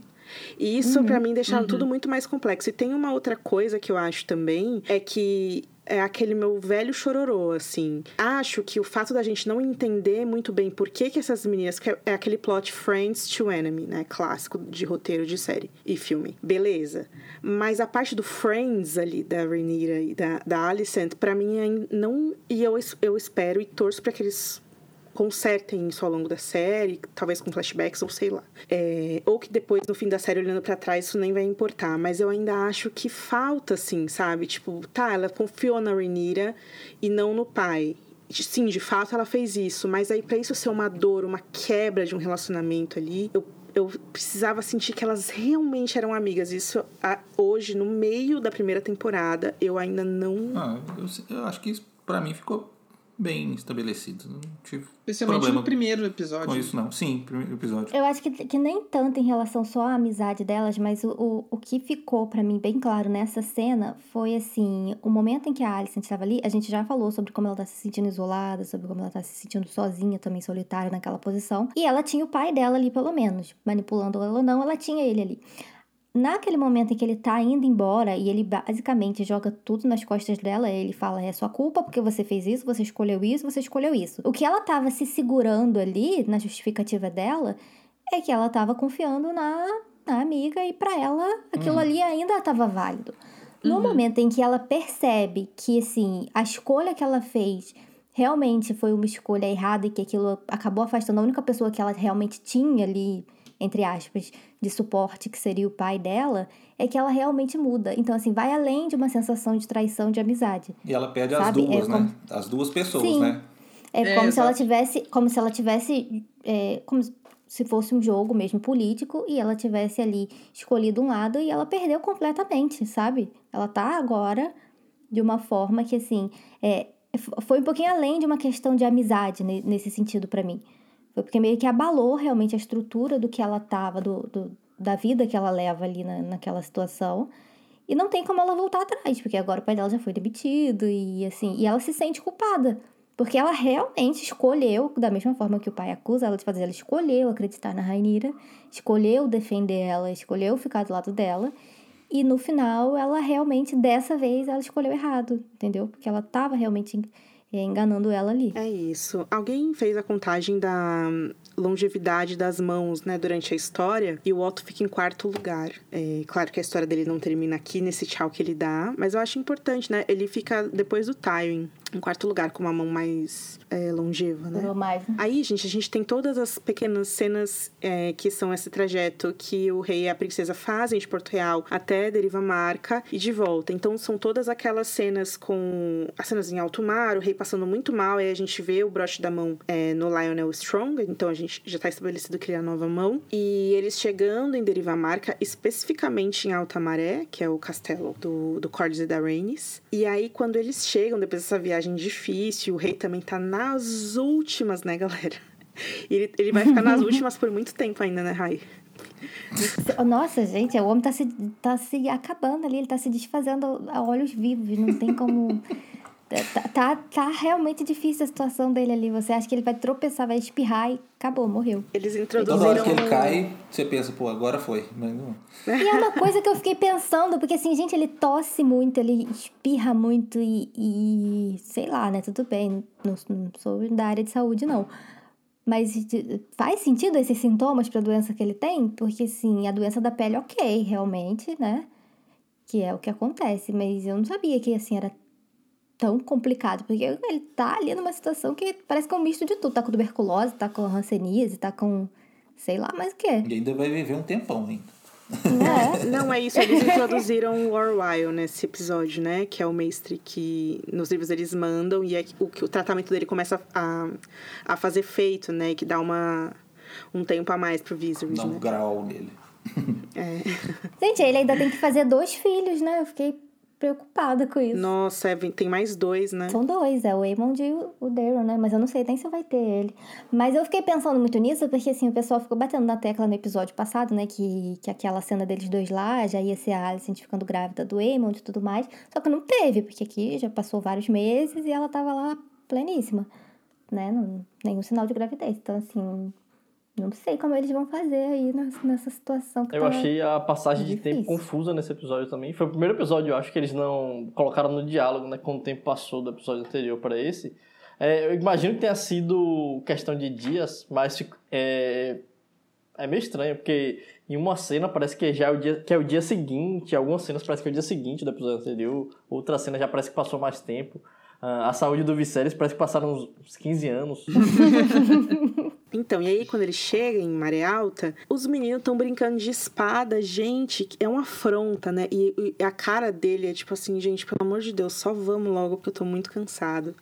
E isso, pra mim, deixa tudo muito mais complexo. E tem uma outra coisa que eu acho também, é que é aquele meu velho chororô, assim. Acho que o fato da gente não entender muito bem por que, que essas meninas. que é aquele plot Friends to Enemy, né? Clássico de roteiro de série e filme. Beleza. Mas a parte do Friends ali, da Rhaenyra e da, da Alicent, pra mim, ain- não. E eu, eu espero e torço pra que eles consertem isso ao longo da série, talvez com flashbacks ou sei lá. É, ou que depois, no fim da série, olhando pra trás, isso nem vai importar. Mas eu ainda acho que falta, assim, sabe? Tipo, tá, ela confiou na Rhaenyra e não no pai. Sim, de fato ela fez isso, mas aí pra isso ser uma dor, uma quebra de um relacionamento ali, eu, eu precisava sentir que elas realmente eram amigas. Isso a- hoje, no meio da primeira temporada, eu ainda não. Ah, eu, eu acho que isso pra mim ficou bem estabelecido. Não tive Especialmente problema no primeiro episódio. com isso, não. Sim, primeiro episódio. Eu acho que, que nem tanto em relação só à amizade delas, mas o, o, o que ficou pra mim bem claro nessa cena foi assim: o momento em que a Alicent estava ali, a gente já falou sobre como ela tá se sentindo isolada, sobre como ela tá se sentindo sozinha, também solitária naquela posição. E ela tinha o pai dela ali, pelo menos, manipulando ela ou não, ela tinha ele ali. Naquele momento em que ele tá indo embora e ele basicamente joga tudo nas costas dela, ele fala: é sua culpa porque você fez isso, você escolheu isso, você escolheu isso. O que ela tava se segurando ali, na justificativa dela, é que ela tava confiando na, na amiga e pra ela aquilo ali ainda tava válido. No momento em que ela percebe que, assim, a escolha que ela fez realmente foi uma escolha errada e que aquilo acabou afastando a única pessoa que ela realmente tinha ali, entre aspas, de suporte, que seria o pai dela, é que ela realmente muda. Então, assim, vai além de uma sensação de traição de amizade. E ela perde Sabe, as duas, é né? como- As duas pessoas, Sim. né? É, É, como se ela tivesse, como se ela tivesse, é, como se fosse um jogo mesmo político e ela tivesse ali escolhido um lado e ela perdeu completamente, sabe? Ela tá agora de uma forma que assim, é, foi um pouquinho além de uma questão de amizade ne- nesse sentido pra mim. Foi porque meio que abalou realmente a estrutura do que ela tava, do, do- da vida que ela leva ali na, naquela situação. E não tem como ela voltar atrás, porque agora o pai dela já foi demitido e assim, e ela se sente culpada. Porque ela realmente escolheu, da mesma forma que o pai acusa ela de fazer, ela escolheu acreditar na Rainira, escolheu defender ela, escolheu ficar do lado dela. E no final, ela realmente, dessa vez, ela escolheu errado, entendeu? Porque ela tava realmente eh, enganando ela ali. É isso. Alguém fez a contagem da longevidade das mãos, né, durante a história, e o Otto fica em quarto lugar. É claro que a história dele não termina aqui nesse tchau que ele dá, mas eu acho importante, né? Ele fica depois do Tywin, em quarto lugar, com uma mão mais é, longeva, né? Durou mais, né? Aí, gente, a gente tem todas as pequenas cenas é, que são esse trajeto que o rei e a princesa fazem de Porto Real até Deriva Marca e de volta. Então, são todas aquelas cenas com... As cenas em alto mar, o rei passando muito mal, aí a gente vê o broche da mão é, no Lionel Strong, então a gente já tá estabelecido que ele é a nova mão. E eles chegando em Deriva Marca, especificamente em Alta Maré, que é o castelo do, do Corlys e da Rhaenys. E aí, quando eles chegam, depois dessa viagem difícil, o rei também tá nas últimas, né, galera? Ele, ele vai ficar nas últimas por muito tempo ainda, né, Rai? Nossa, gente, o homem tá se, tá se acabando ali, ele tá se desfazendo a olhos vivos, não tem como. Tá, tá, tá realmente difícil a situação dele ali. Você acha que ele vai tropeçar, vai espirrar e acabou, morreu. Eles Toda introduziram. hora que ele cai, você pensa, pô, agora foi. Mas não. E é uma coisa que eu fiquei pensando, porque assim, gente, ele tosse muito, ele espirra muito e, e sei lá, né? Tudo bem, não, não sou da área de saúde, não. Mas faz sentido esses sintomas para a doença que ele tem? Porque, sim, a doença da pele, ok, realmente, né? Que é o que acontece. Mas eu não sabia que, assim, era tão complicado. Porque ele tá ali numa situação que parece que é um misto de tudo. Tá com tuberculose, tá com hanseníase, tá com sei lá mais o quê. E ainda vai viver um tempão ainda. É. Não, é isso. Eles introduziram o Orwell nesse episódio, né? Que é o mestre que nos livros eles mandam e é o, que o tratamento dele começa a, a fazer efeito, né? Que dá uma, um tempo a mais pro Viserys, Dá um né? grau nele. Gente, ele ainda tem que fazer dois filhos, né? Eu fiquei preocupada com isso. Nossa, é, tem mais dois, né? São dois, é o Aemond e o- Daryl, né? Mas eu não sei nem se vai ter ele. Mas eu fiquei pensando muito nisso, porque assim, o pessoal ficou batendo na tecla no episódio passado, né? Que, que aquela cena deles dois lá já ia ser a Alicent ficando grávida do Aemond e tudo mais. Só que não teve, porque aqui já passou vários meses e ela tava lá pleníssima, né? Não, nenhum sinal de gravidez. Então, assim, não sei como eles vão fazer aí nessa, situação Eu tá... achei a passagem de tempo difícil. confusa nesse episódio também. Foi o primeiro episódio, eu acho, que eles não colocaram no diálogo, né? Quando o tempo passou do episódio anterior para esse. É, eu imagino que tenha sido questão de dias, mas é, é meio estranho, porque em uma cena parece que já é o dia, que é o dia seguinte, algumas cenas parece que é o dia seguinte do episódio anterior, outra cena já parece que passou mais tempo. Ah, a saúde do Viserys parece que passaram uns uns 15 anos. Então, e aí quando ele chega em Maré Alta, os meninos estão brincando de espada, gente, é uma afronta, né? E, e, a cara dele é tipo assim, gente, pelo amor de Deus, só vamos logo porque eu tô muito cansado.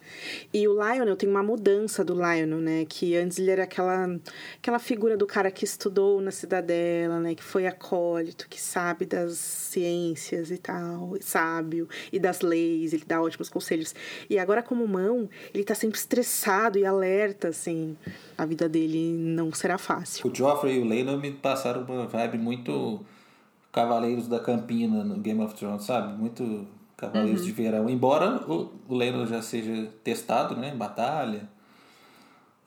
E o Lionel tem uma mudança do Lionel, né? Que antes ele era aquela, aquela figura do cara que estudou na cidadela, né? Que foi acólito, que sabe das ciências e tal, sábio, e das leis, ele dá ótimos conselhos. E agora, como mão, ele tá sempre estressado e alerta, assim a vida dele não será fácil. O Joffrey e o Layla me passaram uma vibe muito Cavaleiros da Campina no Game of Thrones, sabe? Muito Cavaleiros uhum. de Verão. Embora o, o Layla já seja testado, né? Em batalha.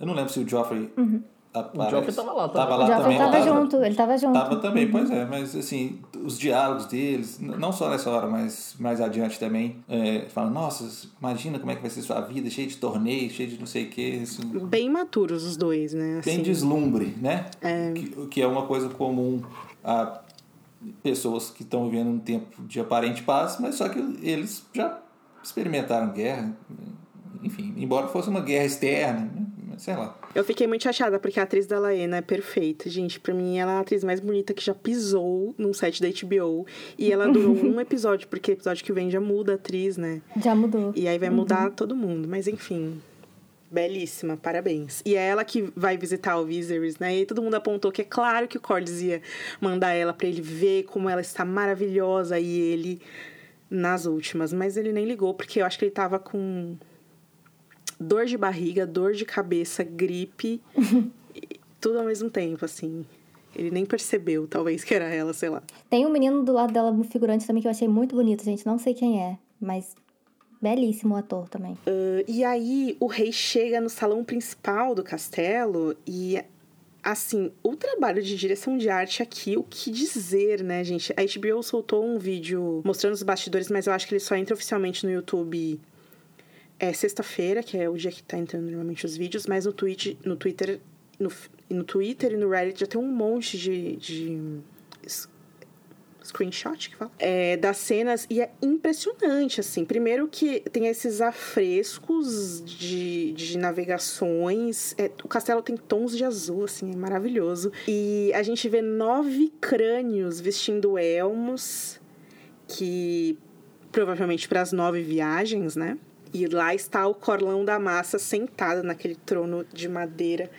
Eu não lembro se o Joffrey uhum. O Joffrey tava lá também. Tava lá o Joffrey também. tava, tava junto, ele tava junto. Tava também, uhum. pois é. Mas, assim, os diálogos deles, não só nessa hora, mas mais adiante também, é, falam, nossa, imagina como é que vai ser sua vida, cheio de torneios, cheio de não sei o. Assim, bem maturos os dois, né? Assim. Bem deslumbre, né? É... Que, que é uma coisa comum a pessoas que estão vivendo um tempo de aparente paz, mas só que eles já experimentaram guerra, enfim, embora fosse uma guerra externa, né? sei lá. Eu fiquei muito chateada porque a atriz da Laena é perfeita, gente. Pra mim, ela é a atriz mais bonita que já pisou num set da HBO. E ela durou um episódio, porque episódio que vem já muda a atriz, né? Já mudou. E aí vai mudar uhum. todo mundo. Mas enfim, Belíssima, parabéns. E é ela que vai visitar o Viserys, né? E todo mundo apontou que é claro que o Corlys ia mandar ela para ele ver como ela está maravilhosa e ele nas últimas, mas ele nem ligou porque eu acho que ele tava com dor de barriga, dor de cabeça, gripe, tudo ao mesmo tempo, assim. Ele nem percebeu, talvez, que era ela, sei lá. Tem um menino do lado dela, um figurante também, que eu achei muito bonito, gente. Não sei quem é, mas belíssimo ator também. Uh, e aí, o rei chega no salão principal do castelo e assim, o trabalho de direção de arte aqui, o que dizer, né, gente? A HBO soltou um vídeo mostrando os bastidores, mas eu acho que ele só entra oficialmente no YouTube é sexta-feira, que é o dia que tá entrando normalmente os vídeos, mas no, Twitch, no Twitter, no, no Twitter e no Reddit já tem um monte de, de screenshot que fala, é, das cenas e é impressionante, assim. Primeiro que tem esses afrescos de, de navegações, é, o castelo tem tons de azul, assim, é maravilhoso. E a gente vê nove crânios vestindo elmos, que provavelmente para as nove viagens, né? E lá está o Corlão da Massa sentado naquele trono de madeira,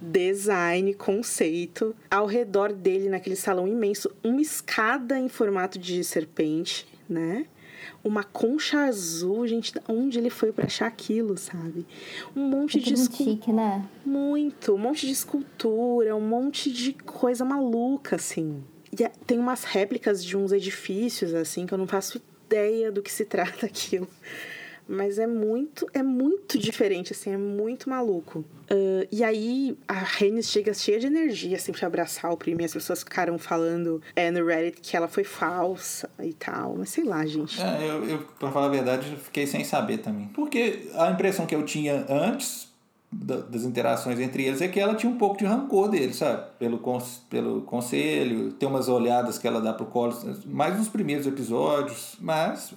design, conceito. Ao redor dele, naquele salão imenso, uma escada em formato de serpente, né? Uma concha azul, gente, onde ele foi para achar aquilo, sabe? Um monte é de escultura. né? Muito, um monte de escultura, um monte de coisa maluca, assim. E é, tem umas réplicas de uns edifícios, assim, que eu não faço ideia do que se trata aquilo. Mas é muito, é muito diferente, assim, é muito maluco. Uh, e aí a Renis chega cheia de energia, assim, pra abraçar o primo. E as pessoas ficaram falando é, no Reddit que ela foi falsa e tal. Mas sei lá, gente. É, eu, eu, pra falar a verdade, fiquei sem saber também. Porque a impressão que eu tinha antes das interações entre eles é que ela tinha um pouco de rancor dele, sabe? Pelo, pelo conselho, tem umas olhadas que ela dá pro Collins, mais nos primeiros episódios, mas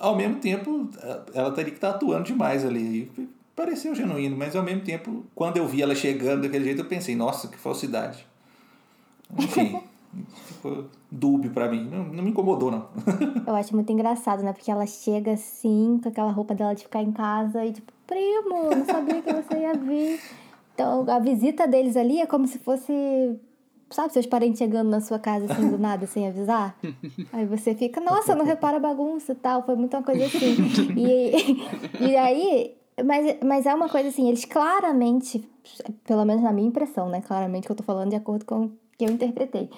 ao mesmo tempo, ela teria que estar atuando demais ali. Pareceu genuíno, mas ao mesmo tempo, quando eu vi ela chegando daquele jeito, eu pensei, nossa, que falsidade. Enfim, ficou dúbio para mim. Não, não me incomodou, não. eu acho muito engraçado, né? Porque ela chega assim, com aquela roupa dela de ficar em casa e tipo, primo, não sabia que você ia vir. Então, a visita deles ali é como se fosse sabe, seus parentes chegando na sua casa assim do nada, sem avisar. Aí você fica, nossa, não repara a bagunça e tal. Foi muita coisa assim. E, e aí, mas, mas é uma coisa assim, eles claramente, pelo menos na minha impressão, né? Claramente que eu tô falando de acordo com o que eu interpretei.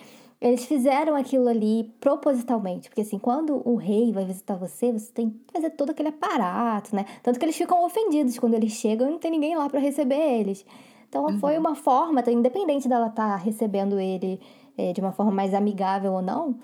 Eles fizeram aquilo ali propositalmente, porque assim, quando o rei vai visitar você, você tem que fazer todo aquele aparato, né? Tanto que eles ficam ofendidos quando eles chegam e não tem ninguém lá para receber eles. Então uhum. foi uma forma, independente dela estar tá recebendo ele é, de uma forma mais amigável ou não,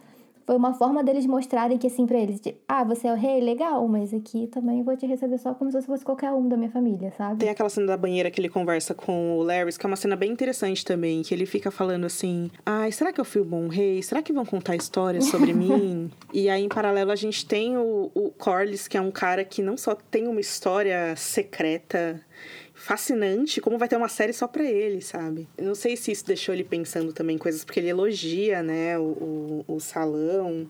foi uma forma deles mostrarem que assim pra eles, de, ah, você é o rei, legal, mas aqui também vou te receber só como se você fosse qualquer um da minha família, sabe? Tem aquela cena da banheira que ele conversa com o Larry, que é uma cena bem interessante também, que ele fica falando assim, ai, será que eu fui um bom rei? Será que vão contar histórias sobre mim? E aí, em paralelo, a gente tem o, o Corlys, que é um cara que não só tem uma história secreta fascinante, como vai ter uma série só pra ele, sabe? Eu não sei se isso deixou ele pensando também coisas, porque ele elogia, né, o, o, o salão.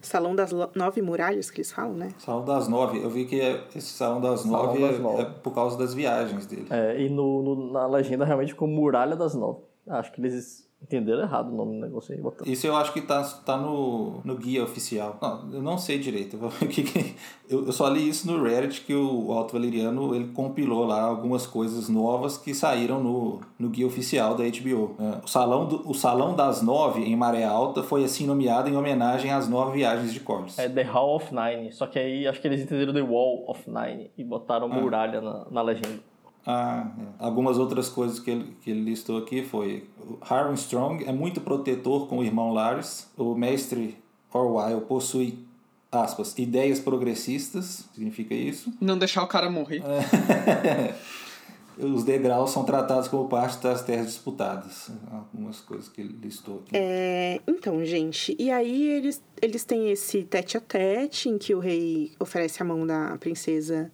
Salão das Nove Muralhas, que eles falam, né? Salão das Nove. Eu vi que esse Salão das Salão Nove, das é- Nove. é por causa das viagens dele. É, e no, no- na legenda realmente ficou Muralha das Nove. Acho que eles entenderam errado o nome do negócio aí. botaram. Isso eu acho que tá, tá no, no guia oficial. Não, eu não sei direito. Eu, eu só li isso no Reddit que o Alto Valeriano ele compilou lá algumas coisas novas que saíram no, no guia oficial da HBO. É, o, salão do, o Salão das Nove, em Maré Alta, foi assim nomeado em homenagem às nove viagens de Corlys. É The Hall of Nine. Só que aí acho que eles entenderam The Wall of Nine e botaram Muralha na, na legenda. Ah, é. Algumas outras coisas que ele, que ele listou aqui foi Harwin Strong é muito protetor com o irmão Lares. O mestre Orwell possui, aspas, ideias progressistas, significa isso. Não deixar o cara morrer. Os degraus são tratados como parte das terras disputadas. Algumas coisas que ele listou aqui. É, então, gente, e aí eles, eles têm esse tete a tete em que o rei oferece a mão da princesa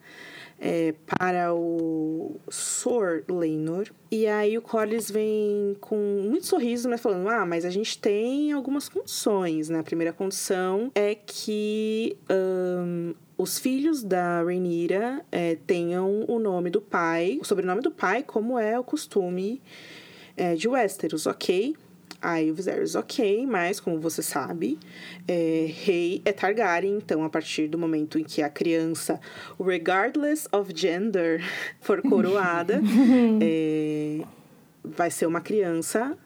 é, para o Sor Leinor. E aí o Corlys vem com muito sorriso, mas falando: Ah, mas a gente tem algumas condições, né? A primeira condição é que ahn, os filhos da Rhaenyra é, tenham o nome do pai, o sobrenome do pai, como é o costume é, de Westeros, ok? Aí o Viserys, ok, mas como você sabe, é, rei é Targaryen, então a partir do momento em que a criança, regardless of gender, for coroada, é, vai ser uma criança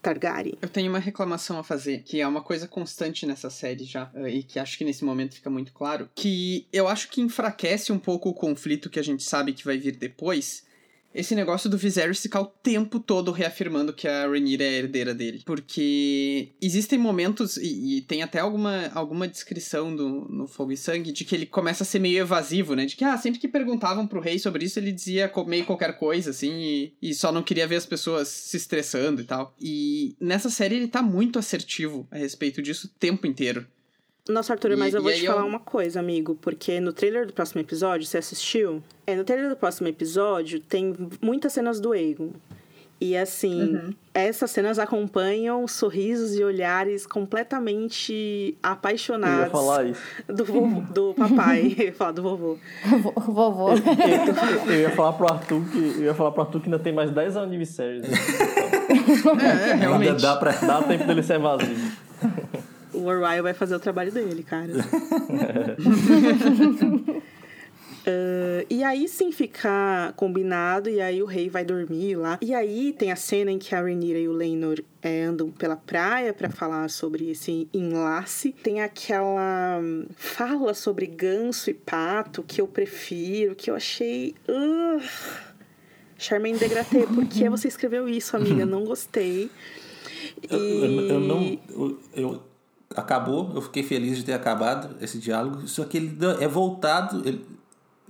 Targaryen. Eu tenho uma reclamação a fazer, que é uma coisa constante nessa série já, eh, e que acho que nesse momento fica muito claro, que eu acho que enfraquece um pouco o conflito que a gente sabe que vai vir depois. Esse negócio do Viserys ficar o tempo todo reafirmando que a Rhaenyra é a herdeira dele. Porque existem momentos, e, e tem até alguma, alguma descrição do, no Fogo e Sangue, de que ele começa a ser meio evasivo, né? De que, ah, sempre que perguntavam pro rei sobre isso, ele dizia meio qualquer coisa, assim, e, e só não queria ver as pessoas se estressando e tal. E nessa série ele tá muito assertivo a respeito disso o tempo inteiro. Nossa, Arthur, E- mas eu e vou aí te eu- falar uma coisa, amigo, porque no trailer do próximo episódio, você assistiu? É, no trailer do próximo episódio tem muitas cenas do Aegon. E assim, Uhum. essas cenas acompanham sorrisos e olhares completamente Eu ia apaixonados falar isso. do, vovô, do papai. Eu ia falar do vovô. Vo- Vovô. Eu ia falar pro Arthur que, eu ia falar pro Arthur que ainda tem mais 10 anos de Viserys. né? É, é Ainda realmente. dá pra... Dá tempo dele ser evasivo. O Orion vai fazer o trabalho dele, cara. Ah, e aí sim fica combinado, e aí o rei vai dormir lá. E aí tem a cena em que a Rhaenyra e o Laenor é, andam pela praia para falar sobre esse enlace. Tem aquela hum, fala sobre ganso e pato que eu prefiro, que eu achei... Uh, Charmaine Degratê, por que você escreveu isso, amiga? Não gostei. Eu, eu- eu não. E- Eu, eu- acabou, eu fiquei feliz de ter acabado esse diálogo, só que ele é voltado. ele-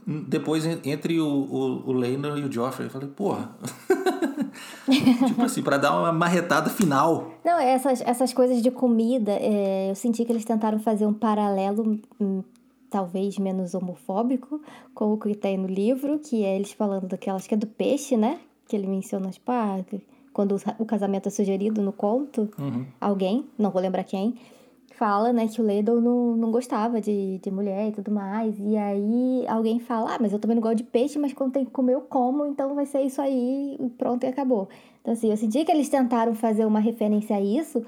depois en- entre o, o, o Leinor e o Joffrey. Eu falei, porra. tipo assim, pra dar uma marretada final. Não, essas, essas coisas de comida, é, eu senti que eles tentaram fazer um paralelo, hum, talvez menos homofóbico, com o que tem no livro, que é eles falando daquelas que é do peixe, né? Que ele menciona, tipo, ah, quando o, casamento é sugerido no conto, alguém, não vou lembrar quem, fala, né, que o Ledon não, não gostava de, de mulher e tudo mais. E aí alguém fala, ah, mas eu também não gosto de peixe, mas quando tem que comer eu como, então vai ser isso aí, e pronto, e acabou. Então, assim, eu senti que eles tentaram fazer uma referência a isso,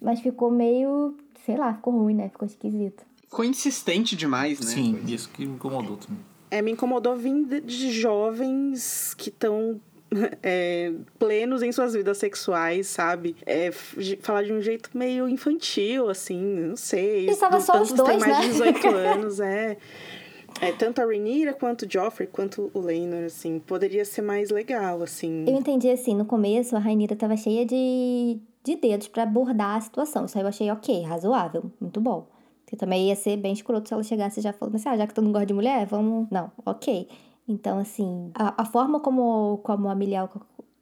mas ficou meio, sei lá, ficou ruim, né? Ficou esquisito. Ficou insistente demais, né? Sim, isso que me incomodou também. É, me incomodou vindo de jovens que estão é, plenos em suas vidas sexuais, sabe? É, falar de um jeito meio infantil, assim, não sei. E tava só os dois, mais né? de 18 anos, é. É, tanto a Rhaenyra quanto o Joffrey, quanto o Laenor, assim, poderia ser mais legal, assim. Eu entendi assim, no começo a Rainira tava cheia de, de dedos pra abordar a situação. Isso aí eu achei ok, razoável, muito bom. Porque também ia ser bem escroto se ela chegasse e já falando assim, ah, já que tu não gosta de mulher, vamos. Não, ok. Então, assim, a, a forma como, como a Milial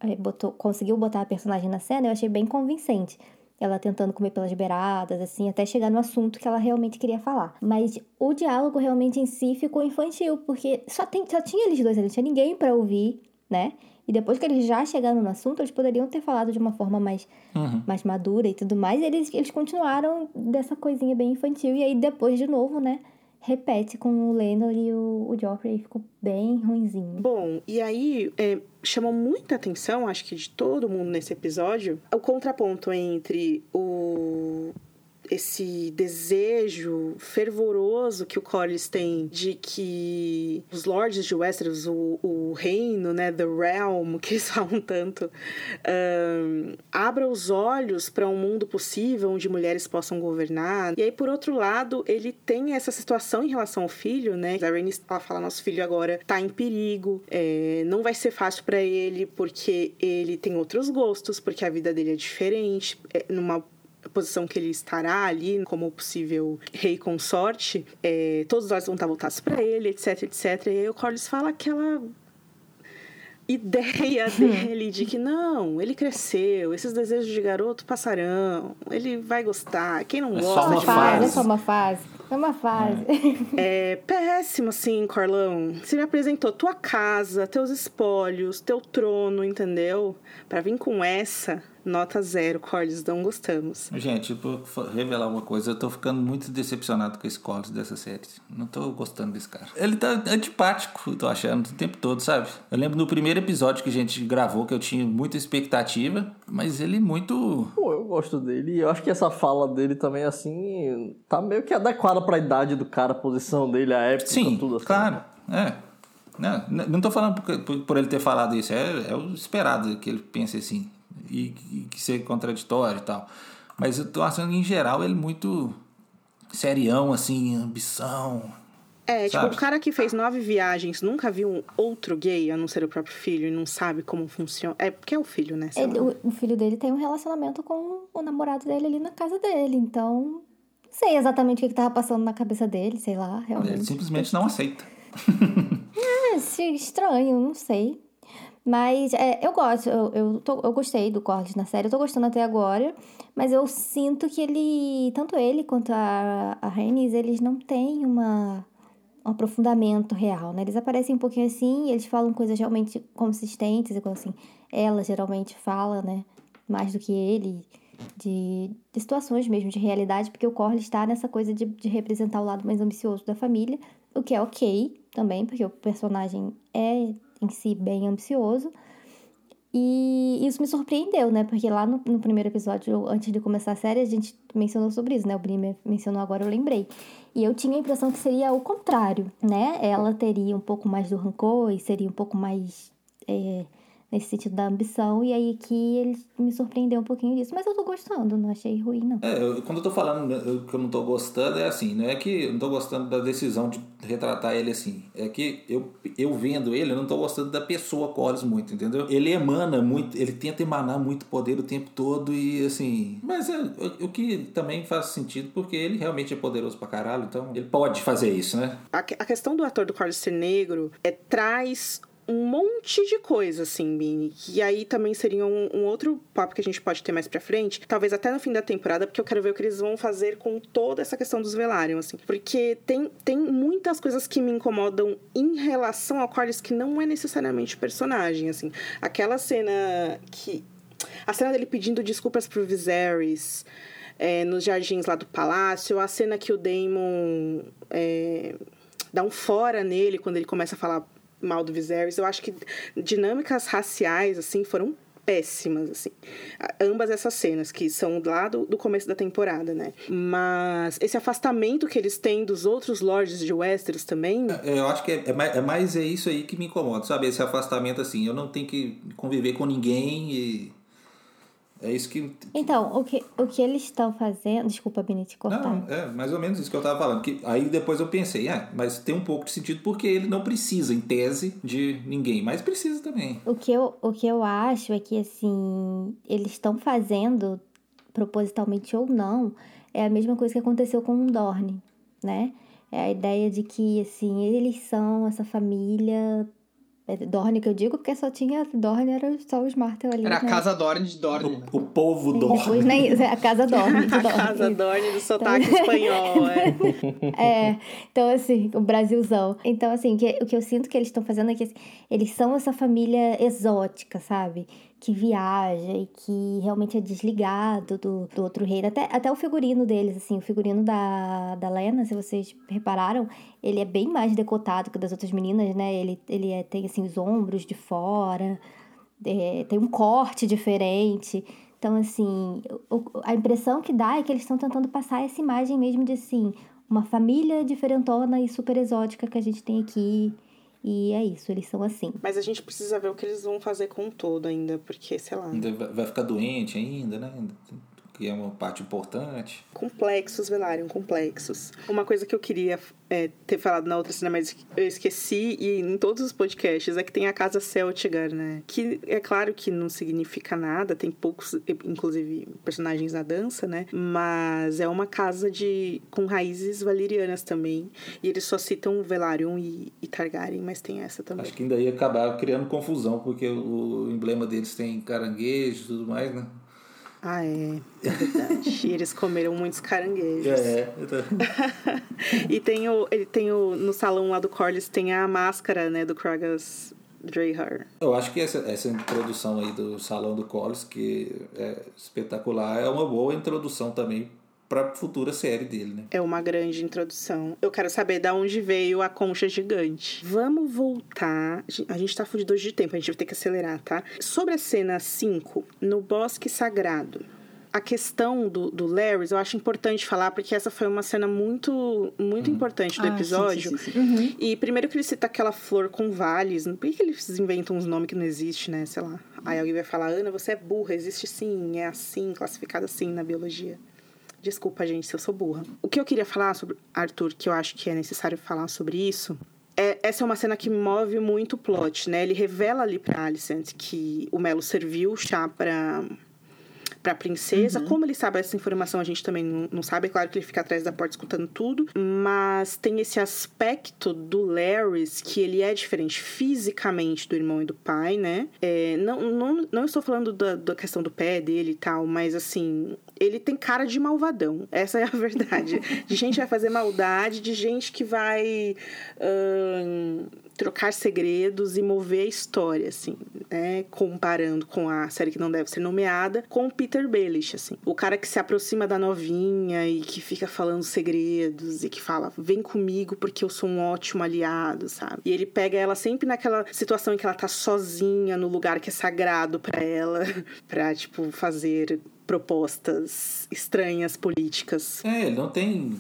eh, botou, conseguiu botar a personagem na cena, eu achei bem convincente. Ela tentando comer pelas beiradas, assim, até chegar no assunto que ela realmente queria falar. Mas o diálogo realmente em si ficou infantil, porque só, tem, só tinha eles dois não tinha ninguém pra ouvir. né? E depois que eles já chegaram no assunto, eles poderiam ter falado de uma forma mais, Uhum. mais madura e tudo mais. E eles, eles continuaram dessa coisinha bem infantil. E aí depois, de novo, né? Repete com o Lendor e o, o Joffrey. Ficou bem ruinzinho. Bom, e aí é, chamou muita atenção, acho que de todo mundo nesse episódio, o contraponto entre o esse desejo fervoroso que o Corlys tem de que os lords de Westeros, o, o reino, né, the realm, que eles falam tanto, ahn, abra os olhos para um mundo possível onde mulheres possam governar. E aí, por outro lado, ele tem essa situação em relação ao filho, né? A Rhaenys ela fala, nosso filho agora tá em perigo, é, não vai ser fácil para ele porque ele tem outros gostos, porque a vida dele é diferente, é, numa posição que ele estará ali como possível rei consorte, é, todos os olhos vão estar voltados para ele, etc, etc. E aí o Corlys fala aquela ideia dele de que não, ele cresceu, esses desejos de garoto passarão, ele vai gostar, quem não É gosta só uma de fase, é só uma fase. É uma fase. é péssimo, assim, Corlão. Você me apresentou tua casa, teus espólios, teu trono, entendeu? Pra vir com essa, nota zero, Corlys, não gostamos. Gente, vou revelar uma coisa, eu tô ficando muito decepcionado com esse Collins dessa série. Não tô gostando desse cara. Ele tá antipático, eu tô achando, o tempo todo, sabe? Eu lembro no primeiro episódio que a gente gravou que eu tinha muita expectativa, mas ele muito. Pô, eu gosto dele. E eu acho que essa fala dele também, assim, tá meio que adequada pra idade do cara, a posição dele, a época, Sim, tudo assim. claro. É. Não, não tô falando por, por- por ele ter falado isso, é, é o esperado que ele pense assim. E, e que seja contraditório e tal. Mas eu tô achando que, em geral, ele muito serião, assim, ambição. É, tipo, Sabe? o cara que fez nove viagens nunca viu um outro gay, a não ser o próprio filho, e não sabe como funciona. É porque é o filho, né? Ele- o, o filho dele tem um relacionamento com o namorado dele ali na casa dele. Então, não sei exatamente o que, que tava passando na cabeça dele, sei lá, realmente. Ele simplesmente não aceita. É esse- estranho, não sei. Mas é, eu gosto, eu, eu, tô- eu gostei do Corlys na série, eu tô gostando até agora, mas eu sinto que ele, tanto ele quanto a, a Rhaenys, eles não têm uma, um aprofundamento real, né? Eles aparecem um pouquinho assim, eles falam coisas realmente consistentes, igual assim, ela geralmente fala, né? Mais do que ele, de, de situações mesmo, de realidade, porque o Corlys está nessa coisa de, de representar o lado mais ambicioso da família, o que é ok também, porque o personagem é em si bem ambicioso. E isso me surpreendeu, né? Porque lá no, no primeiro episódio, antes de começar a série, a gente mencionou sobre isso, né? O Brimmer mencionou agora, eu lembrei. E eu tinha a impressão que seria o contrário, né? Ela teria um pouco mais do rancor e seria um pouco mais é, nesse sentido da ambição. E aí que ele me surpreendeu um pouquinho disso. Mas eu tô gostando, não achei ruim, não. É, eu- quando eu tô falando né, que eu não tô gostando, é assim, não é que eu não tô gostando da decisão de retratar ele assim. É que eu, eu vendo ele, eu não tô gostando da pessoa Collins muito, entendeu? Ele emana muito, ele tenta emanar muito poder o tempo todo e assim. Mas é o, o que também faz sentido, porque ele realmente é poderoso pra caralho, então ele pode fazer isso, né? A, a questão do ator do Corlys ser negro é, traz um monte de coisa, assim, Bini. Que aí também seria um, um outro papo que a gente pode ter mais pra frente. Talvez até no fim da temporada, porque eu quero ver o que eles vão fazer com toda essa questão dos Velaryon, assim. Porque tem, tem muitas coisas que me incomodam em relação ao Corlys que não é necessariamente personagem, assim. Aquela cena que... A cena dele pedindo desculpas pro Viserys... é, nos jardins lá do palácio, a cena que o Daemon é, dá um fora nele quando ele começa a falar mal do Viserys. Eu acho que dinâmicas raciais, assim, foram péssimas, assim. Ambas essas cenas, que são lá do, do começo da temporada, né? Mas esse afastamento que eles têm dos outros lords de Westeros também... É, Eu acho que é, é mais, é mais é isso aí que me incomoda, sabe? Esse afastamento assim, eu não tenho que conviver com ninguém e. É isso que. Então, o que, o que eles estão fazendo. Desculpa, Bini, te cortar. Não, é mais ou menos isso que eu tava falando. Que, aí depois eu pensei, ah, mas tem um pouco de sentido porque ele não precisa, em tese, de ninguém, mas precisa também. O que, eu, o que eu acho é que, assim, eles estão fazendo, propositalmente ou não, é a mesma coisa que aconteceu com o Dorne, né? É a ideia de que, assim, eles são essa família Dorne que eu digo, porque só tinha Dorne, era só os Martel ali. Era a né? casa Dorne de Dorne. né? O, o povo E dorme. Depois nem a casa dorme. A casa Dorne do sotaque espanhol, é. É, então assim, o Brasilzão. Então, assim, que- o que eu sinto que eles estão fazendo é que assim, eles são essa família exótica, sabe? Que viaja e que realmente é desligado do, do outro reino. Até, até o figurino deles, assim, o figurino da, da Lena, se vocês repararam, ele é bem mais decotado que o das outras meninas, né? Ele, ele é- tem, assim, os ombros de fora, é, tem um corte diferente. Então, assim, o- a impressão que dá é que eles estão tentando passar essa imagem mesmo de, assim, uma família diferentona e super exótica que a gente tem aqui. E é isso, eles são assim. Mas a gente precisa ver o que eles vão fazer com o todo ainda, porque, sei lá, Ainda vai vai ficar doente ainda, né? Que é uma parte importante. complexos, Velaryon, complexos. Uma coisa que eu queria é, ter falado na outra cena, mas eu esqueci, e em todos os podcasts, é que tem a casa Celtigar, né? Que é claro que não significa nada, tem poucos, inclusive, personagens na dança, né? Mas é uma casa de com raízes valerianas também. E eles só citam Velaryon e, e Targaryen, mas tem essa também. Acho que ainda ia acabar criando confusão, porque o emblema deles tem caranguejo e tudo mais, né? Ah, é. É verdade. e eles comeram muitos caranguejos. É, então, E tem o, ele tem o. No salão lá do Corlys tem a máscara, né, do Kragas Dreyhar. eu acho que essa, essa introdução aí do Salão do Collis, que é espetacular, é uma boa introdução também para a futura série dele, né? É uma grande introdução. Eu quero saber da onde veio a concha gigante. Vamos voltar. A gente tá fudido hoje de tempo, a gente vai ter que acelerar, tá? Sobre a cena 5, no Bosque Sagrado. A questão do, do Larry, eu acho importante falar, porque essa foi uma cena muito, muito importante do Ah, episódio. sim, sim, sim. E primeiro que ele cita aquela flor com vales. Por que, que eles inventam uns nomes que não existem, né? Sei lá. Aí alguém vai falar, Ana, você é burra, existe sim, é assim, classificado assim na biologia. Desculpa, gente, se eu sou burra. O que eu queria falar sobre Arthur, que eu acho que é necessário falar sobre isso, é, essa é uma cena que move muito o plot, né? Ele revela ali pra Alicent que o Melo serviu o chá pra, pra princesa. Como ele sabe essa informação, a gente também não, não sabe. É claro que ele fica atrás da porta escutando tudo. Mas tem esse aspecto do Larrys que ele é diferente fisicamente do irmão e do pai, né? É, não, não, não estou falando da, da questão do pé dele e tal, mas assim, ele tem cara de malvadão. Essa é a verdade. De gente que vai fazer maldade, de gente que vai ahn, trocar segredos e mover a história, assim, né? Comparando com a série que não deve ser nomeada, com o Peter Baelish, assim. O cara que se aproxima da novinha e que fica falando segredos e que fala, vem comigo porque eu sou um ótimo aliado, sabe? E ele pega ela sempre naquela situação em que ela tá sozinha no lugar que é sagrado pra ela, pra, tipo, fazer propostas estranhas políticas. É, ele não tem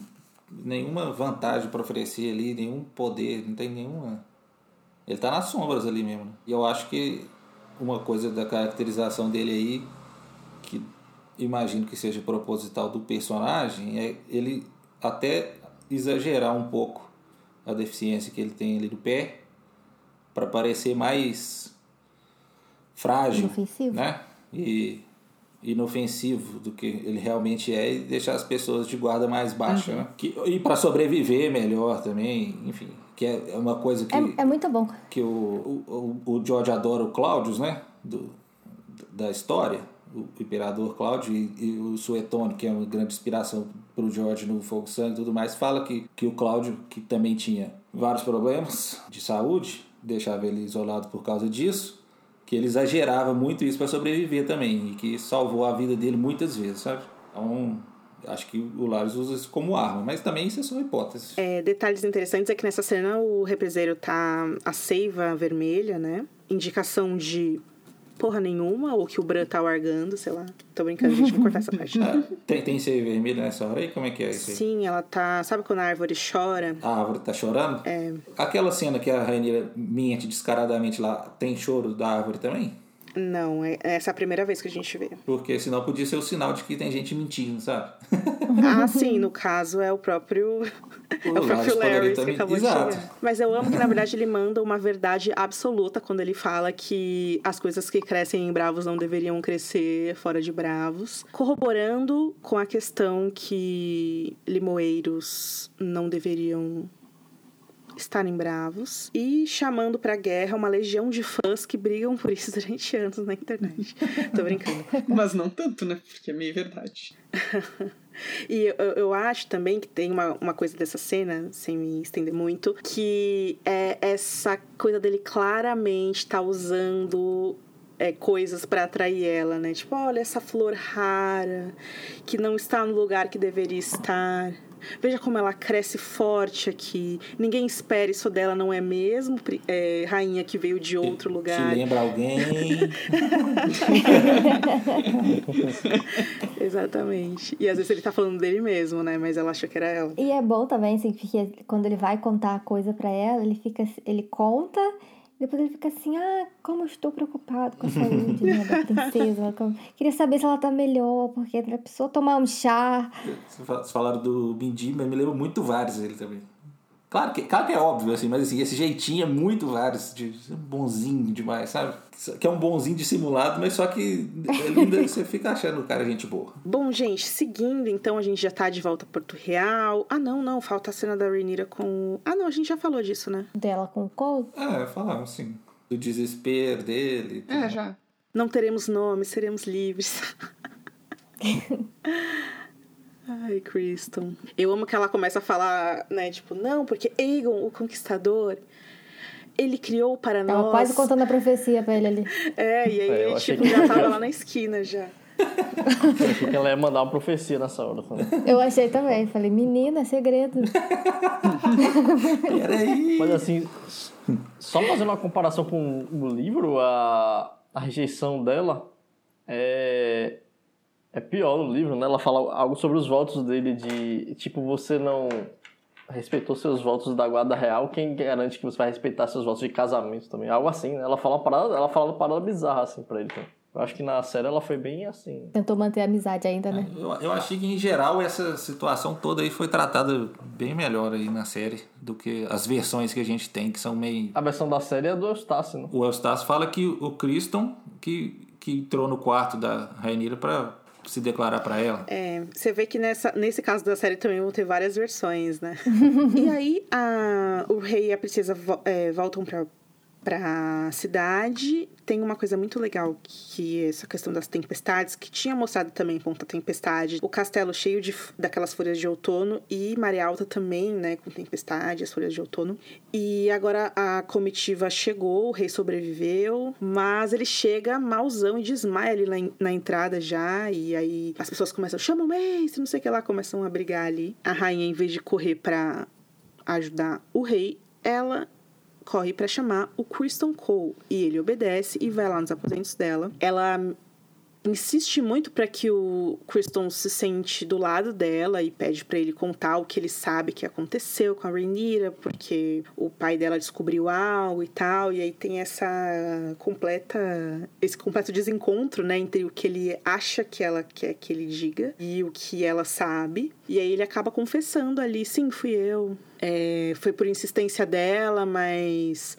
nenhuma vantagem para oferecer ali, nenhum poder, não tem nenhuma. Ele tá nas sombras ali mesmo. né? E eu acho que uma coisa da caracterização dele aí, que imagino que seja proposital do personagem, é ele até exagerar um pouco a deficiência que ele tem ali do pé, para parecer mais frágil, Inofensivo. né? E inofensivo do que ele realmente é e deixar as pessoas de guarda mais baixa, né? Que, e para sobreviver melhor também, enfim, que é é uma coisa que, É, é muito bom. que o, o, o George adora o Cláudius, né? Do, da história, o Imperador Cláudio e, e o Suetônio, que é uma grande inspiração para o George no Fogo Sangue e tudo mais, fala que, que o Cláudio, que também tinha vários problemas de saúde, deixava ele isolado por causa disso, que ele exagerava muito isso para sobreviver também e que salvou a vida dele muitas vezes, sabe? Então, acho que o Larios usa isso como arma, mas também isso é só hipótese. É, detalhes interessantes é que nessa cena o represeiro tá a seiva vermelha, né? Indicação de porra nenhuma, ou que o Bran tá largando, sei lá. Tô brincando, gente, vou cortar essa parte. Ah, tem, tem ser vermelho nessa hora aí? Como é que é isso aí? Sim, ela tá. Sabe quando a árvore chora? A árvore tá chorando? É. Aquela cena que a Rainha mente descaradamente lá, tem choro da árvore também? Não, é, essa é a primeira vez que a gente vê. Porque senão podia ser o sinal de que tem gente mentindo, sabe? Ah, sim, no caso é o próprio. é o Larry próprio Larry que acabou Exato. de chegar. Mas eu amo que, na verdade, ele manda uma verdade absoluta quando ele fala que as coisas que crescem em Bravos não deveriam crescer fora de Bravos. Corroborando com a questão que limoeiros não deveriam estarem bravos e chamando pra guerra uma legião de fãs que brigam por isso durante anos na internet. Tô brincando. Mas não tanto, né? Porque é meio verdade. E eu, eu acho também que tem uma, uma coisa dessa cena, sem me estender muito, que é essa coisa dele claramente tá usando é, coisas para atrair ela, né? Tipo, olha essa flor rara que não está no lugar que deveria estar. Veja como ela cresce forte aqui. Ninguém espera isso dela, não é mesmo? É, rainha que veio de outro lugar. Te lembra alguém? Exatamente. E às vezes ele tá falando dele mesmo, né? Mas ela achou que era ela. E é bom também, assim, porque quando ele vai contar a coisa pra ela, ele fica, ele conta, depois ele fica assim, ah, como eu estou preocupado com a saúde né, da princesa. Queria saber se ela tá melhor, porque a pessoa tomar um chá. Vocês falaram do Bindi, mas me lembra muito vários ele também. Claro que, claro que é óbvio, assim, mas assim, esse jeitinho é muito vários, de bonzinho demais, sabe? Que é um bonzinho dissimulado, mas só que ainda, você fica achando o cara gente boa. Bom, gente, seguindo, então a gente já tá de volta a Porto Real. Ah, não, não, falta a cena da Rhaenyra com. Ah, não, a gente já falou disso, né? Dela com o Cole. É, falamos assim, do desespero dele. É, já. Não teremos nome, seremos livres. Ai, Kristen. Eu amo que ela começa a falar, né? Tipo, não, porque Aegon, o Conquistador, ele criou para Ela nós. quase contando a profecia pra ele ali. É, e aí É, eu ele, achei tipo, que- já tava lá na esquina já. Eu achei que ela ia mandar uma profecia nessa hora. sabe? Eu achei também. Falei, menina, é segredo. Peraí! Mas assim, só fazendo uma comparação com o livro, a, a rejeição dela é, é pior no livro, né? Ela fala algo sobre os votos dele de, tipo, você não respeitou seus votos da guarda real, quem garante que você vai respeitar seus votos de casamento também? Algo assim, né? Ela fala uma parada, ela fala uma parada bizarra assim pra ele também. Eu acho que na série ela foi bem assim. Tentou manter a amizade ainda, né? Eu, eu achei que, em geral, essa situação toda aí foi tratada bem melhor aí na série do que as versões que a gente tem, que são meio... A versão da série é do Eustácio, né? O Eustácio fala que o Criston que, que entrou no quarto da Rainira pra se declarar pra ela. É, você vê que nessa, nesse caso da série também vão ter várias versões, né? e aí a, o rei e a princesa vo- é, voltam pra cidade. Tem uma coisa muito legal que é essa questão das tempestades, que tinha mostrado também em Ponta Tempestade. O castelo cheio de, daquelas folhas de outono e Maré Alta também, né? Com tempestade, as folhas de outono. E agora a comitiva chegou, o rei sobreviveu, mas ele chega malzão e desmaia ali na, na entrada já. E aí as pessoas começam, chama o mestre, não sei o que lá, começam a brigar ali. A rainha, em vez de correr pra ajudar o rei, ela corre pra chamar o Kristen Cole e ele obedece e vai lá nos aposentos dela. Ela insiste muito para que o Kristen se sente do lado dela e pede para ele contar o que ele sabe que aconteceu com a Rhaenyra, porque o pai dela descobriu algo e tal, e aí tem essa completa esse completo desencontro, né, entre o que ele acha que ela quer que ele diga e o que ela sabe. E aí ele acaba confessando ali, sim, fui eu. É, foi por insistência dela, mas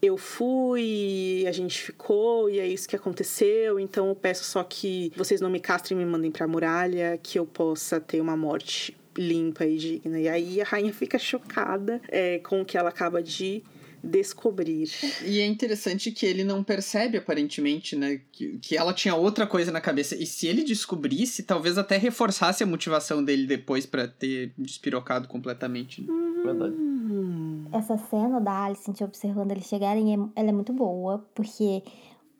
eu fui, a gente ficou e é isso que aconteceu. Então eu peço só que vocês não me castrem e me mandem pra muralha, que eu possa ter uma morte limpa e digna. E aí a rainha fica chocada é, com o que ela acaba de descobrir. E é interessante que ele não percebe, aparentemente, né? Que, que ela tinha outra coisa na cabeça. E se ele descobrisse, talvez até reforçasse a motivação dele depois pra ter despirocado completamente. né? Verdade. Essa cena da Alicent observando eles chegarem, é- ela é muito boa, porque